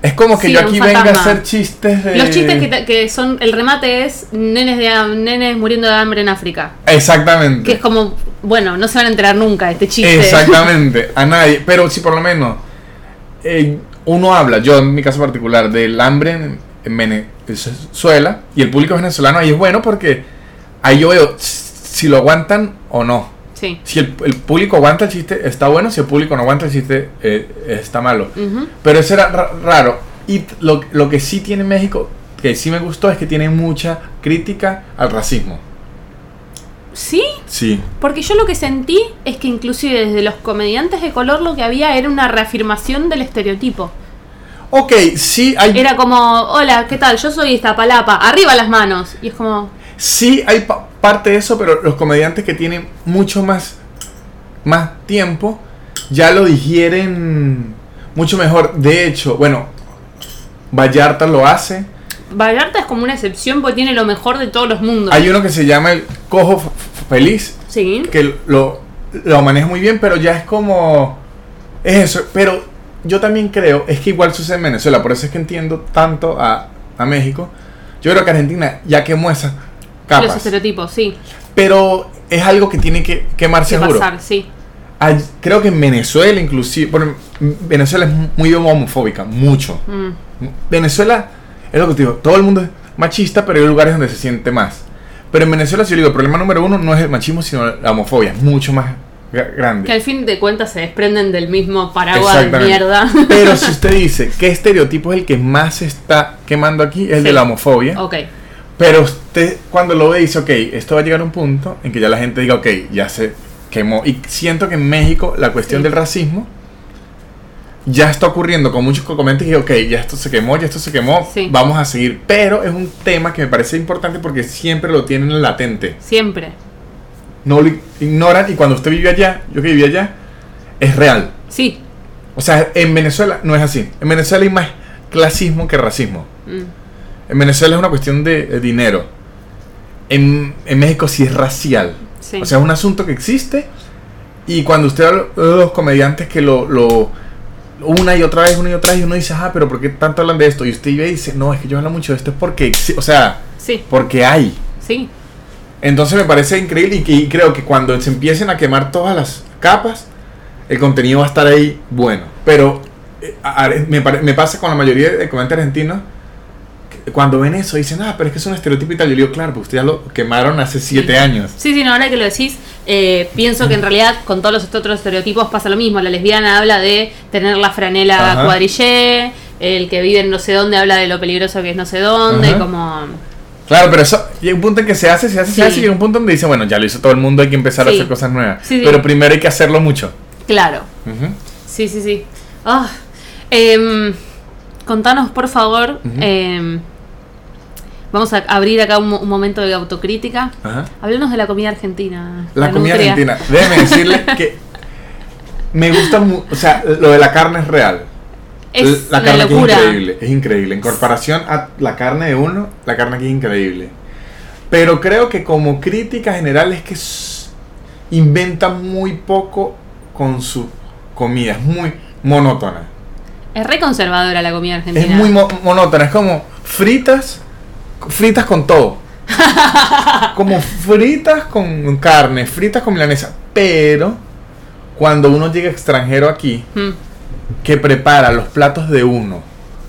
Es como que Sí, yo aquí venga a hacer chistes de. Los chistes que, te- que son. El remate es nenes, de, nenes muriendo de hambre en África. Exactamente. Que es como. Bueno, no se van a enterar nunca de este chiste. Exactamente, a nadie. Pero si por lo menos eh, uno habla, yo en mi caso particular, del hambre en, en Venezuela y el público venezolano, ahí es bueno porque ahí yo veo si lo aguantan o no. Sí. Si el, el público aguanta el chiste, está bueno. Si el público no aguanta el chiste, eh, está malo. Pero eso era ra- raro. Y lo, lo que sí tiene México, que sí me gustó, es que tiene mucha crítica al racismo. Sí, Sí. porque yo lo que sentí es que inclusive desde los comediantes de color lo que había era una reafirmación del estereotipo. Ok, sí hay, Era como, hola, ¿qué tal? Yo soy Iztapalapa, arriba las manos. Y es como, sí hay pa- parte de eso, pero los comediantes que tienen mucho más, más tiempo ya lo digieren mucho mejor. De hecho, bueno, Vallarta lo hace. Vallarta es como una excepción porque tiene lo mejor de todos los mundos. Hay uno que se llama el Cojo Feliz, Sí. que lo, lo maneja muy bien, pero ya es como. Es eso. Pero yo también creo, es que igual sucede en Venezuela, por eso es que entiendo tanto a, a México. Yo creo que Argentina ya quemó esas Los capas. estereotipos, sí. Pero es algo que tiene que quemar Que seguro. pasar, sí. Creo que en Venezuela, inclusive. Bueno, Venezuela es muy homofóbica, mucho. Mm. Venezuela, es lo que te digo, todo el mundo es machista, pero hay lugares donde se siente más. Pero en Venezuela, si yo digo, el problema número uno no es el machismo, sino la homofobia, es mucho más gra- grande. Que al fin de cuentas se desprenden del mismo paraguas de mierda. Pero si usted dice qué estereotipo es el que más se está quemando aquí, es el Sí. de la homofobia. ok. Pero usted cuando lo ve dice, ok, esto va a llegar a un punto en que ya la gente diga, ok, ya se quemó. Y siento que en México la cuestión Sí. del racismo ya está ocurriendo con muchos comediantes que, ok, ya esto se quemó, ya esto se quemó, Sí. vamos a seguir. Pero es un tema que me parece importante porque siempre lo tienen latente. Siempre. No lo ignoran y cuando usted vive allá, yo que viví allá, es real. Sí. O sea, en Venezuela no es así. En Venezuela hay más clasismo que racismo. Mm. En Venezuela es una cuestión de, de dinero. En, en México sí es racial. Sí. O sea, es un asunto que existe. Y cuando usted habla de los comediantes que lo, lo- una y otra vez, una y otra vez, y uno dice, ah, pero ¿por qué tanto hablan de esto? Y usted y dice, no, es que yo hablo mucho de esto, es porque, o sea, sí. porque hay. Sí. Entonces me parece increíble y, que- y creo que cuando se empiecen a quemar todas las capas, el contenido va a estar ahí bueno. Pero eh, me, me pasa con la mayoría de comediantes argentinos, cuando ven eso dicen, ah, pero es que es un estereotipo y tal. Yo digo, claro, porque ustedes ya lo quemaron hace siete años. Sí, sí, no, ahora que lo decís, eh, pienso que en realidad con todos los otros estereotipos pasa lo mismo. La lesbiana habla de tener la franela Ajá. cuadrillé, el que vive en no sé dónde habla de lo peligroso que es no sé dónde, Ajá. como... Claro, pero eso llega un punto en que se hace, se hace, Sí. se hace y llega un punto donde dice, bueno, ya lo hizo todo el mundo, hay que empezar a hacer cosas nuevas. Sí, sí. Pero primero hay que hacerlo mucho. Claro. Sí, sí, sí. Ah, em, contanos, por favor. Em, vamos a abrir acá un, mo- un momento de autocrítica. Ajá. Háblanos de la comida argentina. La comida nutria. argentina. Déjeme decirle que me gusta mucho, o sea, lo de la carne es real. Es la carne aquí locura. es increíble, es increíble. En comparación a la carne de uno, la carne aquí es increíble. Pero creo que como crítica general es que s- inventa muy poco con su comida. Es muy monótona. Es re conservadora la comida argentina. Es muy mo- monótona, es como fritas, fritas con todo. como fritas con carne, fritas con milanesa. Pero cuando uno llega extranjero aquí, Mm. que prepara los platos de uno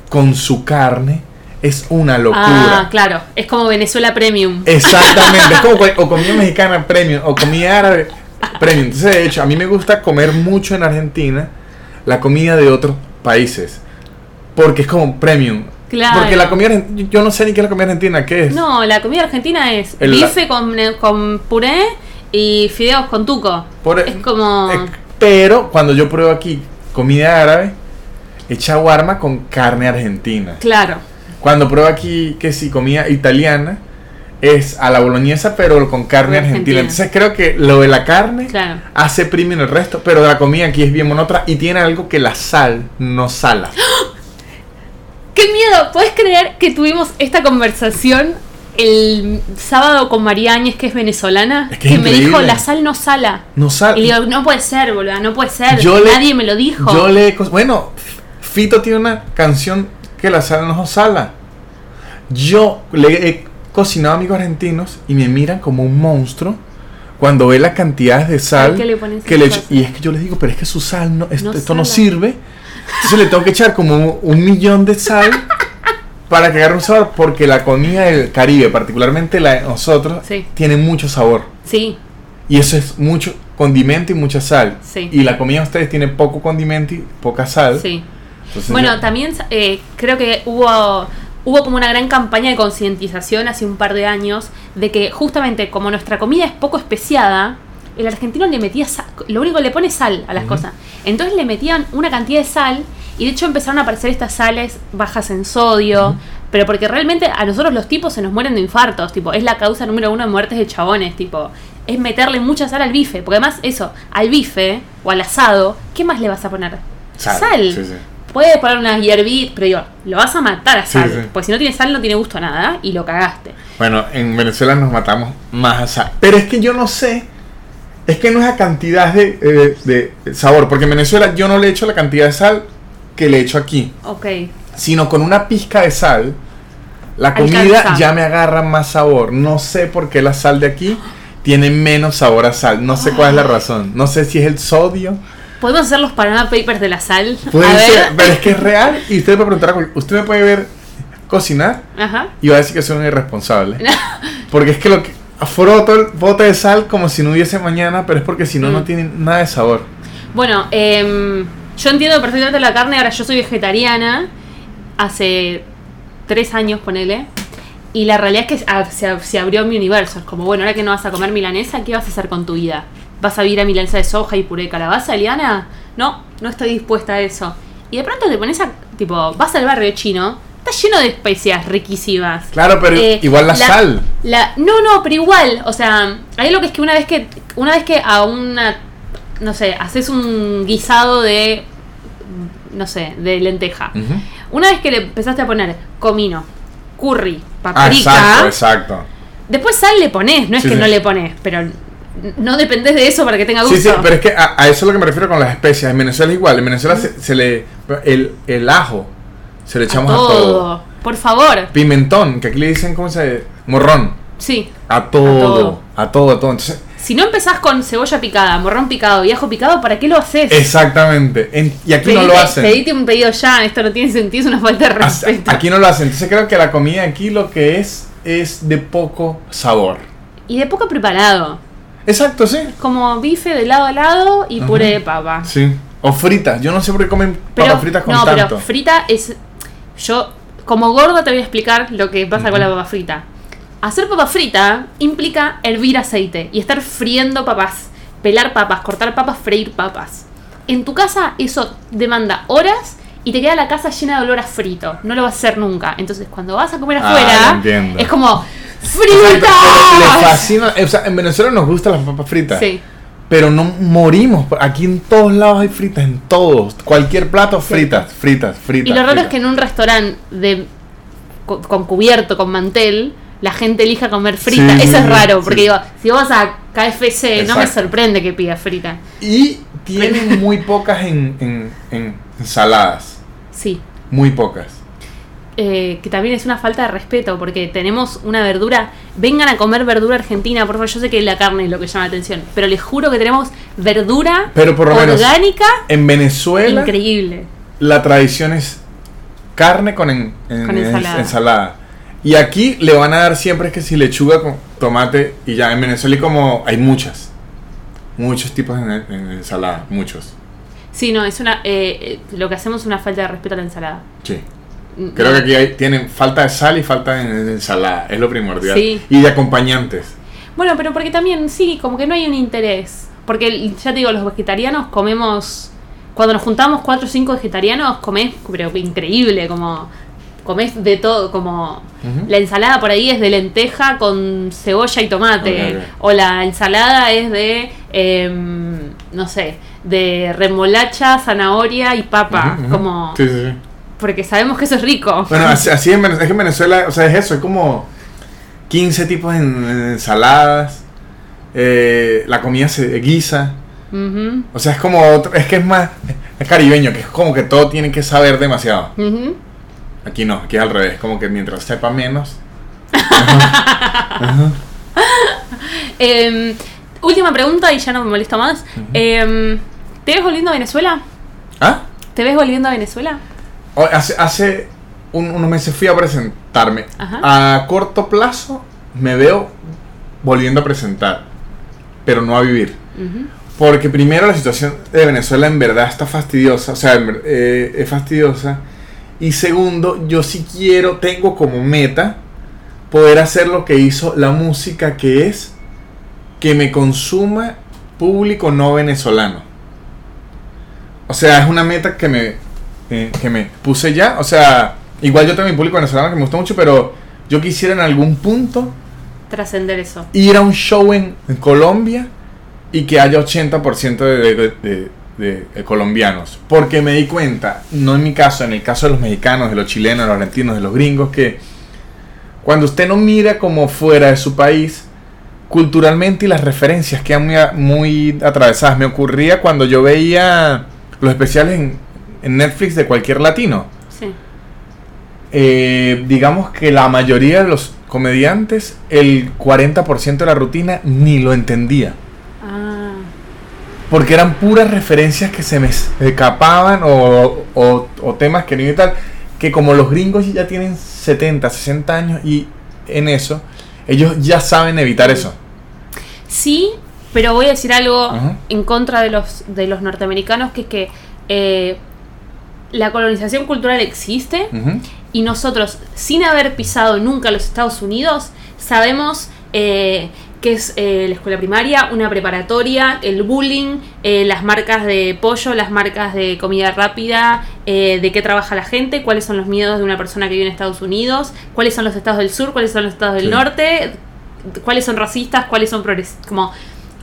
con su carne, es una Ah, locura. claro. Es como Venezuela Premium. Exactamente, es como o comida mexicana premium o comida árabe premium. Entonces, de hecho, a mí me gusta comer mucho en Argentina la comida de otros países. Porque es como premium. Claro. Porque la comida yo no sé ni qué es la comida argentina, ¿qué es? No, la comida argentina es El- bife con, con puré y fideos con tuco. Por- es como... eh, pero cuando yo pruebo aquí comida árabe, es shawarma con carne argentina. Claro. Cuando pruebo aquí que sí, comida italiana, es a la boloñesa, pero con carne argentina. Argentina. Entonces creo que lo de la carne Claro. hace premium el resto, pero la comida aquí es bien monótona y tiene algo que la sal no sala. ¡Qué miedo! ¿Puedes creer que tuvimos esta conversación el sábado con María Áñez, que es venezolana? Es que es me dijo, la sal no sala. No sala. Y digo, no puede ser, boluda, no puede ser. Yo le- Nadie me lo dijo. Yo le bueno, Fito tiene una canción que la sal no sala. Yo le he cocinado amigos argentinos y me miran como un monstruo cuando ve las cantidades de sal ¿qué le pones que le echo. Y es que yo les digo, pero es que su sal no, esto, No esto no sirve. Entonces le tengo que echar como un, un millón de sal para que agarre un sabor, porque la comida del Caribe, particularmente la de nosotros, Sí. tiene mucho sabor. Sí, Y eso es mucho condimento y mucha sal. Sí. Y la comida de ustedes tiene poco condimento y poca sal. sí. Entonces, Bueno, también eh, creo que hubo, hubo como una gran campaña de concientización hace un par de años de que justamente como nuestra comida es poco especiada, el argentino le metía sal, lo único que le pone sal a las cosas. Entonces le metían una cantidad de sal y de hecho empezaron a aparecer estas sales bajas en sodio, pero porque realmente a nosotros los tipos se nos mueren de infartos, tipo, es la causa número uno de muertes de chabones, tipo, es meterle mucha sal al bife, porque además eso, al bife o al asado, ¿qué más le vas a poner? Sal, sí, sí. Puedes poner unas hierbitas, pero digo, lo vas a matar a sal. sí. Porque si no tiene sal no tiene gusto a nada y lo cagaste. Bueno, en Venezuela nos matamos más a sal. Pero es que yo no sé. Es que no es a cantidad de, eh, de sabor. Porque en Venezuela yo no le echo la cantidad de sal que le echo aquí. Ok. Sino con una pizca de sal. La comida Alcanza. ya me agarra más sabor. No sé por qué la sal de aquí tiene menos sabor a sal. No sé cuál es la razón. No sé si es el sodio. ¿Podemos hacer los Panama Papers de la sal? Puede ser, pero es que es real. Y usted me puede preguntar, usted me puede ver cocinar Ajá. y va a decir que soy un irresponsable. Porque es que lo que froto el bote de sal como si no hubiese mañana, pero es porque si no, no Mm. tiene nada de sabor. Bueno, em, yo entiendo perfectamente la carne. Ahora yo soy vegetariana. Hace tres años, ponele. Y la realidad es que se abrió mi universo. Es como, bueno, ahora que no vas a comer milanesa, ¿qué vas a hacer con tu vida? ¿Vas a vivir a milanesa de soja y puré de calabaza, Eliana? No, no estoy dispuesta a eso. Y de pronto te pones a, tipo, vas al barrio chino, está lleno de especias riquísimas. Claro, pero Eh, igual la, sal. la- no, no, pero igual, o sea, hay lo que es que una vez que una vez que a una no sé, haces un guisado de no sé, de lenteja. Una vez que le empezaste a poner comino, curry, Ah, paprika, exacto, exacto. después sal le pones, no es Sí, que sí. no le pones, pero no dependés de eso para que tenga gusto. Sí, sí, pero es que a, a eso es lo que me refiero con las especias. En Venezuela es igual. En Venezuela se, se le. El, el ajo se le echamos a todo. Por favor. Pimentón, que aquí le dicen, ¿cómo se Morrón. Sí. A todo. todo. A todo, a todo. Entonces, Si no empezás con cebolla picada, morrón picado y ajo picado, ¿para qué lo haces? exactamente. En- y aquí no lo hacen. Pedite un pedido ya, esto no tiene sentido, es una falta de respeto. Aquí no lo hacen. Entonces creo que la comida aquí lo que es es de poco sabor. Y de poco preparado. Exacto, sí. Como bife de lado a lado y Ajá. puré de papa. Sí. O fritas. Yo no sé por qué comen Pero, papas fritas con no, tanto. pero frita es. Yo, como gorda, te voy a explicar lo que pasa con la papa frita. Hacer papa frita implica hervir aceite y estar friendo papas, pelar papas, cortar papas, freír papas. En tu casa eso demanda horas y te queda la casa llena de olor a frito. No lo vas a hacer nunca. Entonces, cuando vas a comer Ah, afuera, es como O sea, ¡Fritas! le fascina. O sea, en Venezuela nos gustan las papas fritas. Sí. Pero no morimos. Aquí en todos lados hay fritas, en todos. Cualquier plato, fritas, fritas, fritas. Y lo raro fritas. es que en un restaurante de con cubierto, con mantel, la gente elija comer frita. Sí, Eso es raro, sí. porque digo, si vas a KFC, no me sorprende que pida frita. Y tienen muy pocas en, en- en ensaladas. Sí. Muy pocas. Eh, que también es una falta de respeto, porque tenemos una verdura. Vengan a comer verdura argentina, por favor. Yo sé que la carne es lo que llama la atención, pero les juro que tenemos verdura Pero por lo menos orgánica En Venezuela increíble. la tradición es carne con, en- en- Con ensalada. ensalada. Y aquí le van a dar siempre es que si lechuga con tomate y ya en Venezuela hay como hay muchas. Muchos tipos en, en ensalada, muchos. Sí, no, es una. eh, eh, lo que hacemos es una falta de respeto a la ensalada. Sí. Creo que aquí hay, tienen falta de sal y falta de, ensalada, es lo primordial. Sí. Y de acompañantes. Bueno, pero porque también, sí, como que no hay un interés. Porque ya te digo, los vegetarianos comemos. Cuando nos juntamos cuatro o cinco vegetarianos, comés, pero increíble, como. Comés de todo, como. La ensalada por ahí es de lenteja con cebolla y tomate. O la ensalada es de. em, no sé, de remolacha, zanahoria y papa. Como. Sí, sí, sí. Porque sabemos que eso es rico. Bueno, así, así en Venezuela, es que en Venezuela, o sea, es eso, es como 15 tipos en, en ensaladas, eh, la comida se guisa, o sea, es como otro, es que es más, es caribeño, que es como que todo tiene que saber demasiado. Aquí no, aquí es al revés, como que mientras sepa menos. Em, última pregunta y ya no me molesto más. Em, ¿Te ves volviendo a Venezuela? ¿Ah? ¿Te ves volviendo a Venezuela? Hace, hace un- unos meses fui a presentarme. Ajá. A corto plazo me veo volviendo a presentar, pero no a vivir. Porque primero la situación de Venezuela en verdad está fastidiosa, o sea, eh, es fastidiosa. Y segundo, yo sí quiero, tengo como meta poder hacer lo que hizo la música, que es que me consuma público no venezolano. O sea, es una meta que me, eh, que me puse ya. O sea, igual yo tengo mi público venezolano que me gusta mucho, pero yo quisiera en algún punto Trascender eso. ir a un show en, en Colombia y que haya 80% de, de- de- de- de colombianos. Porque me di cuenta, no en mi caso, en el caso de los mexicanos, de los chilenos, de los argentinos, de los gringos, que cuando usted no mira como fuera de su país, culturalmente y las referencias quedan muy, muy atravesadas. Me ocurría cuando yo veía los especiales en, en Netflix de cualquier latino Sí. eh, digamos que la mayoría de los comediantes, el 40% de la rutina ni lo entendía. Ah, Porque eran puras referencias que se me escapaban o, o- o temas que no y tal. Que como los gringos ya tienen 70, 60 años y en eso, ellos ya saben evitar eso. sí, pero voy a decir algo en contra de los, de los norteamericanos, que es que eh, la colonización cultural existe. Y nosotros, sin haber pisado nunca los Estados Unidos, sabemos eh, qué es eh, la escuela primaria, una preparatoria, el bullying, eh, las marcas de pollo, las marcas de comida rápida, eh, de qué trabaja la gente, cuáles son los miedos de una persona que vive en Estados Unidos, cuáles son los estados del sur, cuáles son los estados del Sí. norte, cuáles son racistas, cuáles son progresistas. Como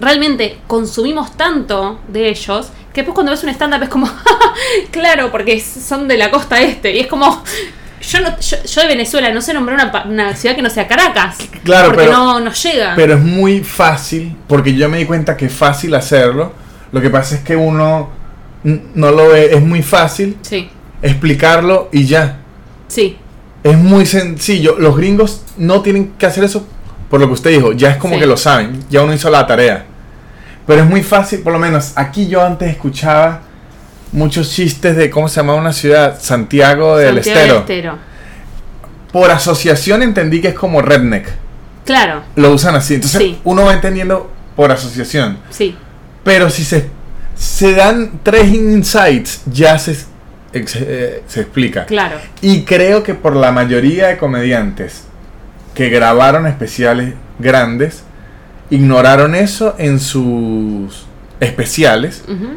realmente consumimos tanto de ellos que después cuando ves un stand-up es como, claro, porque son de la costa este. Y es como, yo, no, yo, yo de Venezuela no sé nombrar una, ciudad que no sea Caracas. Claro, porque pero- no nos llega. Pero es muy fácil, porque yo me di cuenta que es fácil hacerlo. Lo que pasa es que uno no lo ve, es muy fácil sí, explicarlo y ya. sí, Es muy sencillo. Los gringos no tienen que hacer eso por lo que usted dijo. Ya es como Sí. que lo saben. Ya uno hizo la tarea. Pero es muy fácil, por lo menos aquí yo antes escuchaba muchos chistes de cómo se llamaba una ciudad, Santiago del Santiago del Estero. Por asociación entendí que es como redneck. Claro, Lo usan así. Entonces Sí. uno va entendiendo por asociación. sí, Pero si se, se dan tres insights, ya se, eh, se explica. claro. Y creo que por la mayoría de comediantes que grabaron especiales grandes, ignoraron eso en sus especiales Ujú,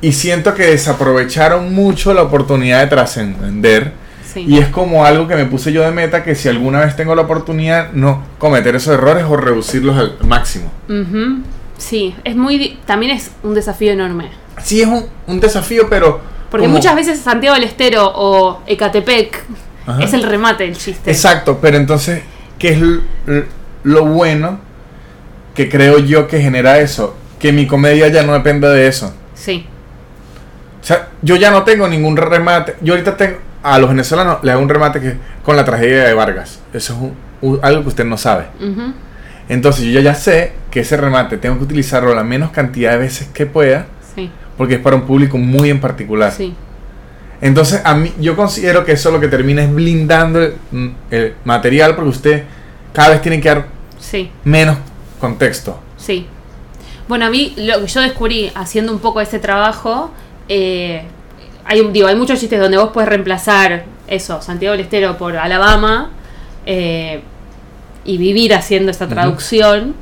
y siento que desaprovecharon mucho la oportunidad de trascender. sí. Y es como algo que me puse yo de meta que si alguna vez tengo la oportunidad, no cometer esos errores o reducirlos al máximo. Ujú, Sí, es muy. También es un desafío enorme. Sí es un, un desafío, pero... Porque como- muchas veces Santiago del Estero o Ecatepec Ajá. es el remate del chiste. Exacto, pero entonces, ¿qué es lo bueno? Que creo yo que genera eso, que mi comedia ya no depende de eso. Sí. O sea, yo ya no tengo ningún remate. Yo ahorita tengo a los venezolanos le hago un remate que con la tragedia de Vargas. Eso es un- un- algo que usted no sabe. Entonces yo ya, ya sé que ese remate tengo que utilizarlo la menos cantidad de veces que pueda Sí. porque es para un público muy en particular. Sí. Entonces a mí yo considero que eso lo que termina es blindando el, el material porque usted cada vez tiene que dar Sí. menos contexto. Sí. Bueno, a mí lo que yo descubrí haciendo un poco ese trabajo, eh, hay, un- digo, hay muchos chistes donde vos puedes reemplazar eso, Santiago del Estero por Alabama, eh, y vivir haciendo esta traducción.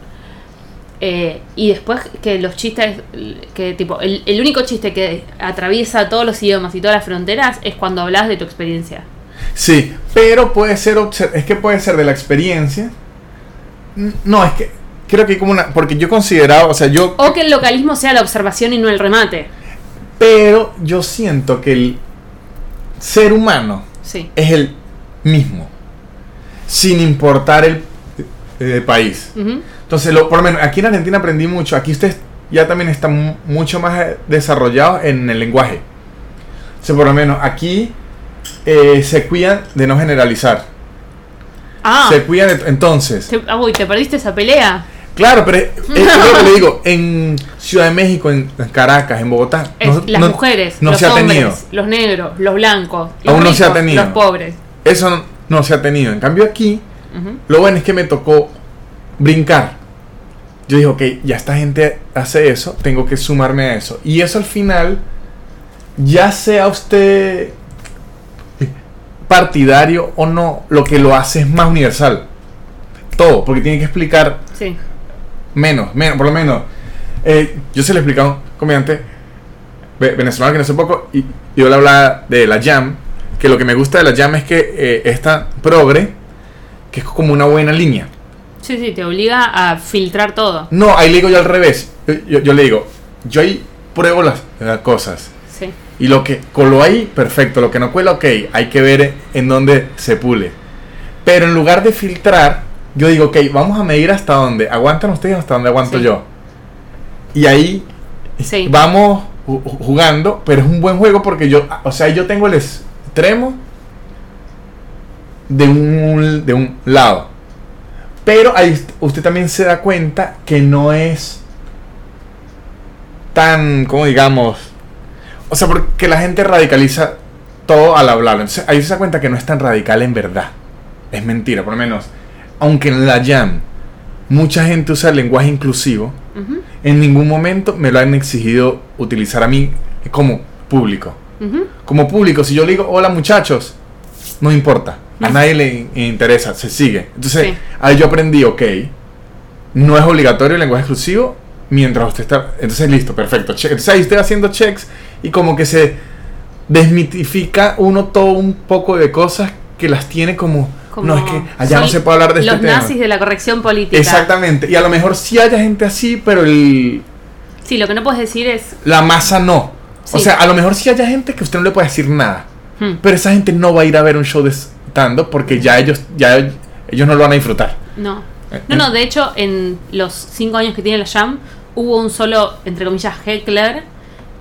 eh, y después que los chistes, que tipo, el, el único chiste que atraviesa todos los idiomas y todas las fronteras es cuando hablas de tu experiencia. Sí, pero puede ser, es que puede ser de la experiencia. No, es que creo que hay como una, porque yo consideraba, o sea, yo, O que el localismo sea la observación y no el remate. pero yo siento que el ser humano Sí. es el mismo, sin importar el, el país. Entonces, lo, por lo menos aquí en Argentina aprendí mucho. Aquí ustedes ya también están mu- mucho más eh, desarrollados en el lenguaje. O sea, por lo menos aquí eh, se cuidan de no generalizar. Ah, Se cuidan de, entonces. te, ah, uy, ¿te perdiste esa pelea? Claro, pero es, es lo que le digo. En Ciudad de México, en Caracas, en Bogotá. Es no- las no- mujeres, no los se ha hombres, tenido. los negros, los blancos, los Aún no se ha tenido. los pobres. Eso no, no se ha tenido. En cambio aquí, lo bueno es que me tocó brincar. Yo dije, ok, ya esta gente hace eso, tengo que sumarme a eso. Y eso al final, ya sea usted partidario o no, lo que lo hace es más universal. Todo, porque tiene que explicar Sí. Menos, menos, por lo menos. Eh, yo se le explicaba a un comediante ve- venezolano que no hace poco y, yo le hablaba de la jam, que lo que me gusta de la jam es que eh, esta progre, que es como una buena línea. Sí, sí, te obliga a filtrar todo. No, ahí le digo yo al revés. Yo, yo- yo le digo, yo ahí pruebo las, las cosas. Sí. Y lo que coló ahí, perfecto. Lo que no cuela, ok. Hay que ver en dónde se pule. Pero en lugar de filtrar, yo digo, ok, vamos a medir hasta dónde. Aguantan ustedes hasta dónde aguanto Sí. yo. Y ahí Sí. vamos ju- ju- jugando, pero es un buen juego porque yo, o sea, yo tengo el extremo de un, de un lado. Pero ahí ust- usted también se da cuenta que no es tan, como digamos, o sea, porque la gente radicaliza todo al hablarlo. Entonces ahí se da cuenta que no es tan radical en verdad. Es mentira, por lo menos. Aunque en la jam mucha gente usa el lenguaje inclusivo, en ningún momento me lo han exigido utilizar a mí como público. Como público, si yo le digo, hola muchachos, no importa. A nadie le in- interesa, se sigue. Entonces, Sí. ahí yo aprendí, ok, no es obligatorio el lenguaje exclusivo mientras usted está... Entonces, listo, perfecto. check. Entonces, ahí estoy haciendo checks y como que se desmitifica uno todo un poco de cosas que las tiene como... Como no, es que allá no se puede hablar de este Los tema. nazis de la corrección política. Exactamente. Y a lo mejor sí haya gente así, pero el, Sí, lo que no puedes decir es. la masa no. O sea, a lo mejor sí haya gente que usted no le puede decir nada. hmm, Pero esa gente no va a ir a ver un show de stand porque ya ellos, ya ellos no lo van a disfrutar. No. Eh, No, no, de hecho, en los cinco años que tiene la Jam, hubo un solo, entre comillas, heckler,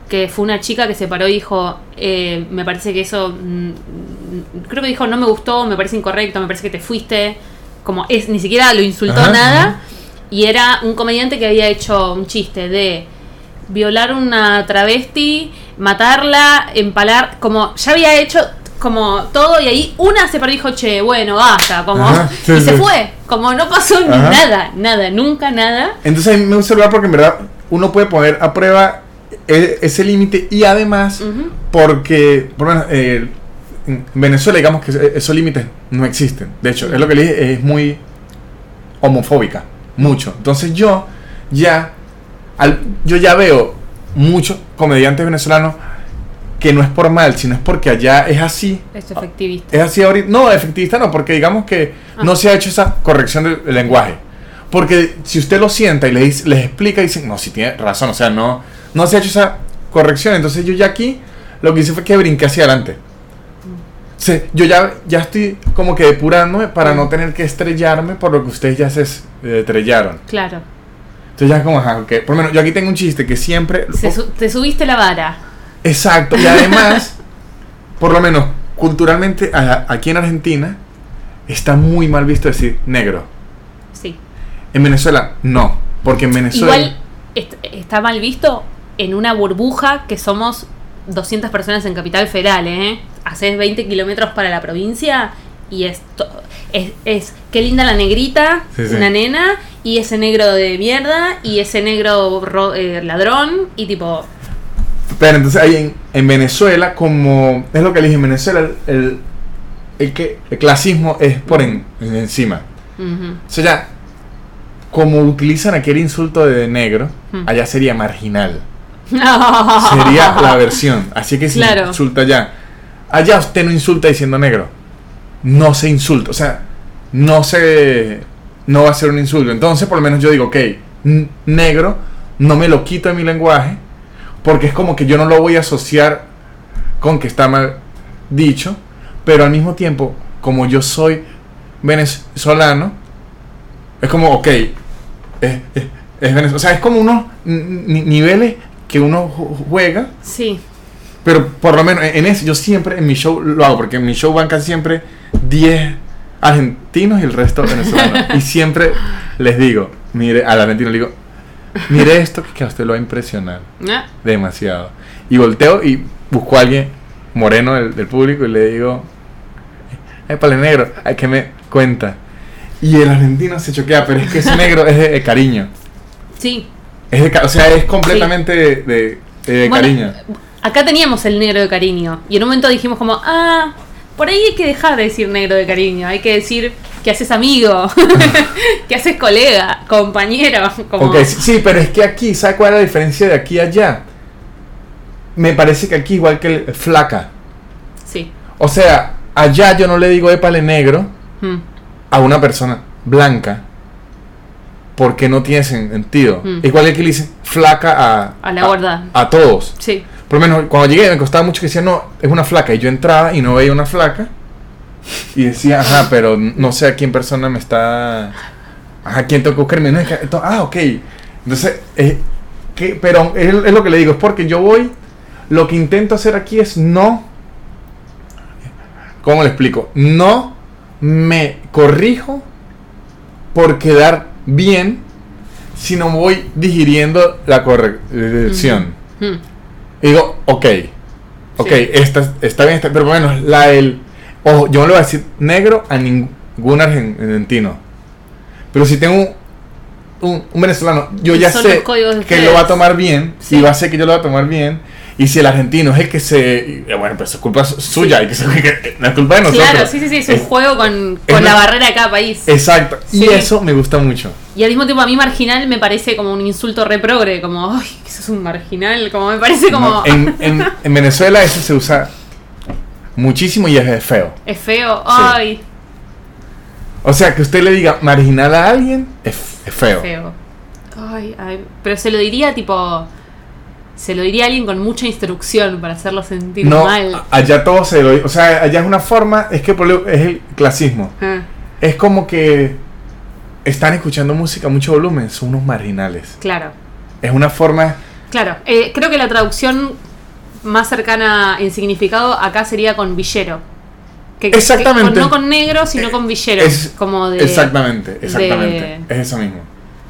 que fue una chica que se paró y dijo, eh, me parece que eso, mm, mm, creo que dijo, no me gustó, me parece incorrecto, me parece que te fuiste, como es, ni siquiera lo insultó Ajá, nada, ajá. y era un comediante que había hecho un chiste de violar una travesti, matarla, empalar, como ya había hecho como todo y ahí una se paró y dijo, che, bueno, basta, como Ajá, sí, y se fue, como no pasó ni nada, nada, nunca nada. Entonces a mí me gusta hablar porque en verdad uno puede poner a prueba ese límite y además porque, por menos, eh, en Venezuela digamos que esos límites no existen. De hecho, es lo que le dije, es muy homofóbica, mucho. Entonces yo ya, al- yo ya veo muchos comediantes venezolanos que no es por mal, sino es porque allá es así. Es efectivista. Es así ahorita. No, efectivista no, porque digamos que Ah. no se ha hecho esa corrección del, del lenguaje. Porque si usted lo sienta y le dice- les explica, dicen, no, si tiene razón, o sea, no, no se ha hecho esa corrección. Entonces yo ya aquí lo que hice fue que brinqué hacia adelante. O sea, yo ya, ya estoy como que depurándome para no tener que estrellarme por lo que ustedes ya se eh, estrellaron. Claro. Entonces ya es como, ajá, ok. Por lo menos yo aquí tengo un chiste que siempre... Se su- te subiste la vara. Exacto. Y además, por lo menos culturalmente, a- aquí en Argentina, está muy mal visto decir negro. Sí. En Venezuela, no. Porque en Venezuela... Igual est- está mal visto en una burbuja que somos 200 personas en Capital Federal, ¿eh? Haces 20 kilómetros para la provincia y es, es, es qué linda la negrita, Sí, sí. una nena, y ese negro de mierda, y ese negro ro- eh, ladrón, y tipo, Pero entonces ahí en, en Venezuela, como es lo que le dije, en Venezuela el, el, el que, el clasismo es por en- en encima. O sea, ya, como utilizan aquel insulto de negro, allá sería marginal. Sería la versión. Así que si Claro. insulta allá. Allá usted no insulta diciendo negro. No se insulta. O sea, no se. No va a ser un insulto. Entonces, por lo menos yo digo, ok, negro, no me lo quito de mi lenguaje. Porque es como que yo no lo voy a asociar con que está mal dicho. Pero al mismo tiempo, como yo soy venezolano, es como, ok, es, es, es Venez- O sea, es como unos ni- niveles que uno ju- juega. Sí, Pero por lo menos en ese, yo siempre en mi show lo hago, porque en mi show van casi siempre 10 argentinos y el resto venezolanos. y siempre les digo, mire, al argentino le digo, mire esto que a usted lo va a impresionar Ah, demasiado. Y volteo y busco a alguien moreno del, del público y le digo, ay, pale negro, hay que me cuenta. Y el argentino se choquea, pero es que ese negro es de, de cariño. sí. Es de o sea, es completamente de, de- de Bueno, cariño. Acá teníamos el negro de cariño. Y en un momento dijimos como, ah, por ahí hay que dejar de decir negro de cariño. Hay que decir que haces amigo, que haces colega, compañero. Como... Ok, sí, pero es que aquí, ¿sabe cuál es la diferencia de aquí a allá? Me parece que aquí igual que el flaca. Sí. O sea, allá yo no le digo épale negro Mm. a una persona blanca porque no tiene sen- sentido. Mm. Igual que aquí le dicen flaca a, A la gorda. A, todos. Sí. Por lo menos cuando llegué me costaba mucho que decían, no, es una flaca. Y yo entraba y no veía una flaca. Y decía, ajá, pero no sé a quién persona me está. Ajá, quién tengo que buscarme. No, es que- ento- ah, ok. Entonces, eh, que, pero es, es lo que le digo, es porque yo voy. Lo que intento hacer aquí es no. ¿Cómo le explico? No me corrijo por quedar bien, sino voy digiriendo la corrección. Mm. Y digo, ok, ok, Sí. esta, está bien, está, pero bueno, la del. Ojo, yo no le voy a decir negro a ningún argentino. Pero si tengo un, un, un venezolano, yo ya sé que lo va a tomar bien Sí. y va a ser que yo lo va a tomar bien. Y si el argentino es el que se. y, Bueno, pues es culpa su- suya, y que, se- que- no es culpa de nosotros. Claro, sí, sí, sí, es un Es- juego con, es con la barrera de cada país. Exacto, y Sí. eso me gusta mucho. Y al mismo tiempo a mí marginal me parece como un insulto reprogre, como, ay, que sos un marginal, como me parece como... No, en, en, en Venezuela eso se usa muchísimo y es feo. Es feo, ay, O sea, que usted le diga marginal a alguien es, es feo. feo. Ay, ay, pero se lo diría tipo... Se lo diría a alguien con mucha instrucción para hacerlo sentir No, mal. allá todo se lo. O sea, allá es una forma. Es que es el clasismo. Ah, Es como que están escuchando música a mucho volumen. Son unos marginales. claro, Es una forma. claro. Eh, creo que la traducción más cercana en significado acá sería con villero. Que- que- Exactamente. con- no con negro, sino con villero. Es- como de... exactamente, exactamente. de- Es eso mismo.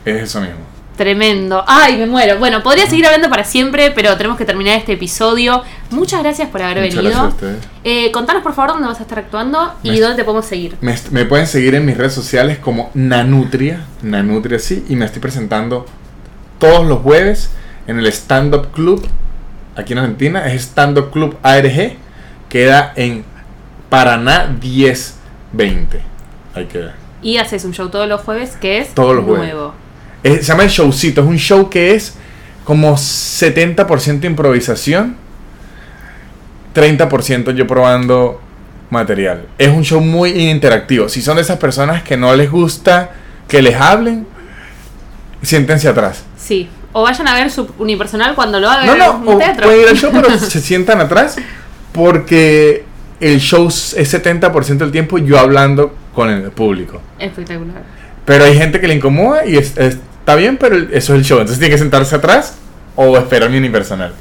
Es eso mismo. Tremendo. Ay, me muero. Bueno, podría seguir hablando para siempre, pero tenemos que terminar este episodio. Muchas gracias por haber Muchas venido. Eh, contanos por favor dónde vas a estar actuando y Me- dónde te podemos seguir. Me, pueden seguir en mis redes sociales como Nanutria, Nanutria sí, y me estoy presentando todos los jueves en el Stand Up Club aquí en Argentina, es Stand Up Club ARG, queda en Paraná 1020. Ahí queda. Y haces un show todos los jueves que es Todos los jueves. Es- se llama el showcito, es un show que es como 70% improvisación, 30% yo probando material. Es un show muy interactivo. Si son de esas personas que no les gusta que les hablen, siéntense atrás. Sí. O vayan a ver su unipersonal cuando lo hagan No, en no, un o teatro. pueden ir al show, pero se sientan atrás porque el show es 70% del tiempo yo hablando con el público. Espectacular. Pero hay gente que le incomoda y es- es- está bien, pero eso es el show. Entonces tiene que sentarse atrás o esperar mi unipersonal.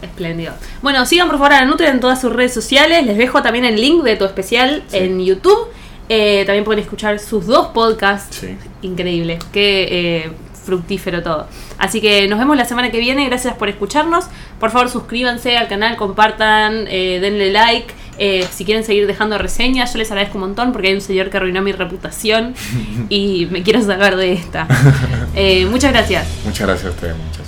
Espléndido. Bueno, sigan por favor a la Nutria en todas sus redes sociales. Les dejo también el link de tu especial Sí. en YouTube. Eh, también pueden escuchar sus dos podcasts. Sí. Increíble. Qué eh, fructífero todo. Así que nos vemos la semana que viene. Gracias por escucharnos. Por favor, suscríbanse al canal, compartan, eh, denle like. Eh, si quieren seguir dejando reseñas, yo les agradezco un montón porque hay un señor que arruinó mi reputación y me quiero salvar de esta. Eh, muchas gracias. Muchas gracias a ustedes, muchas.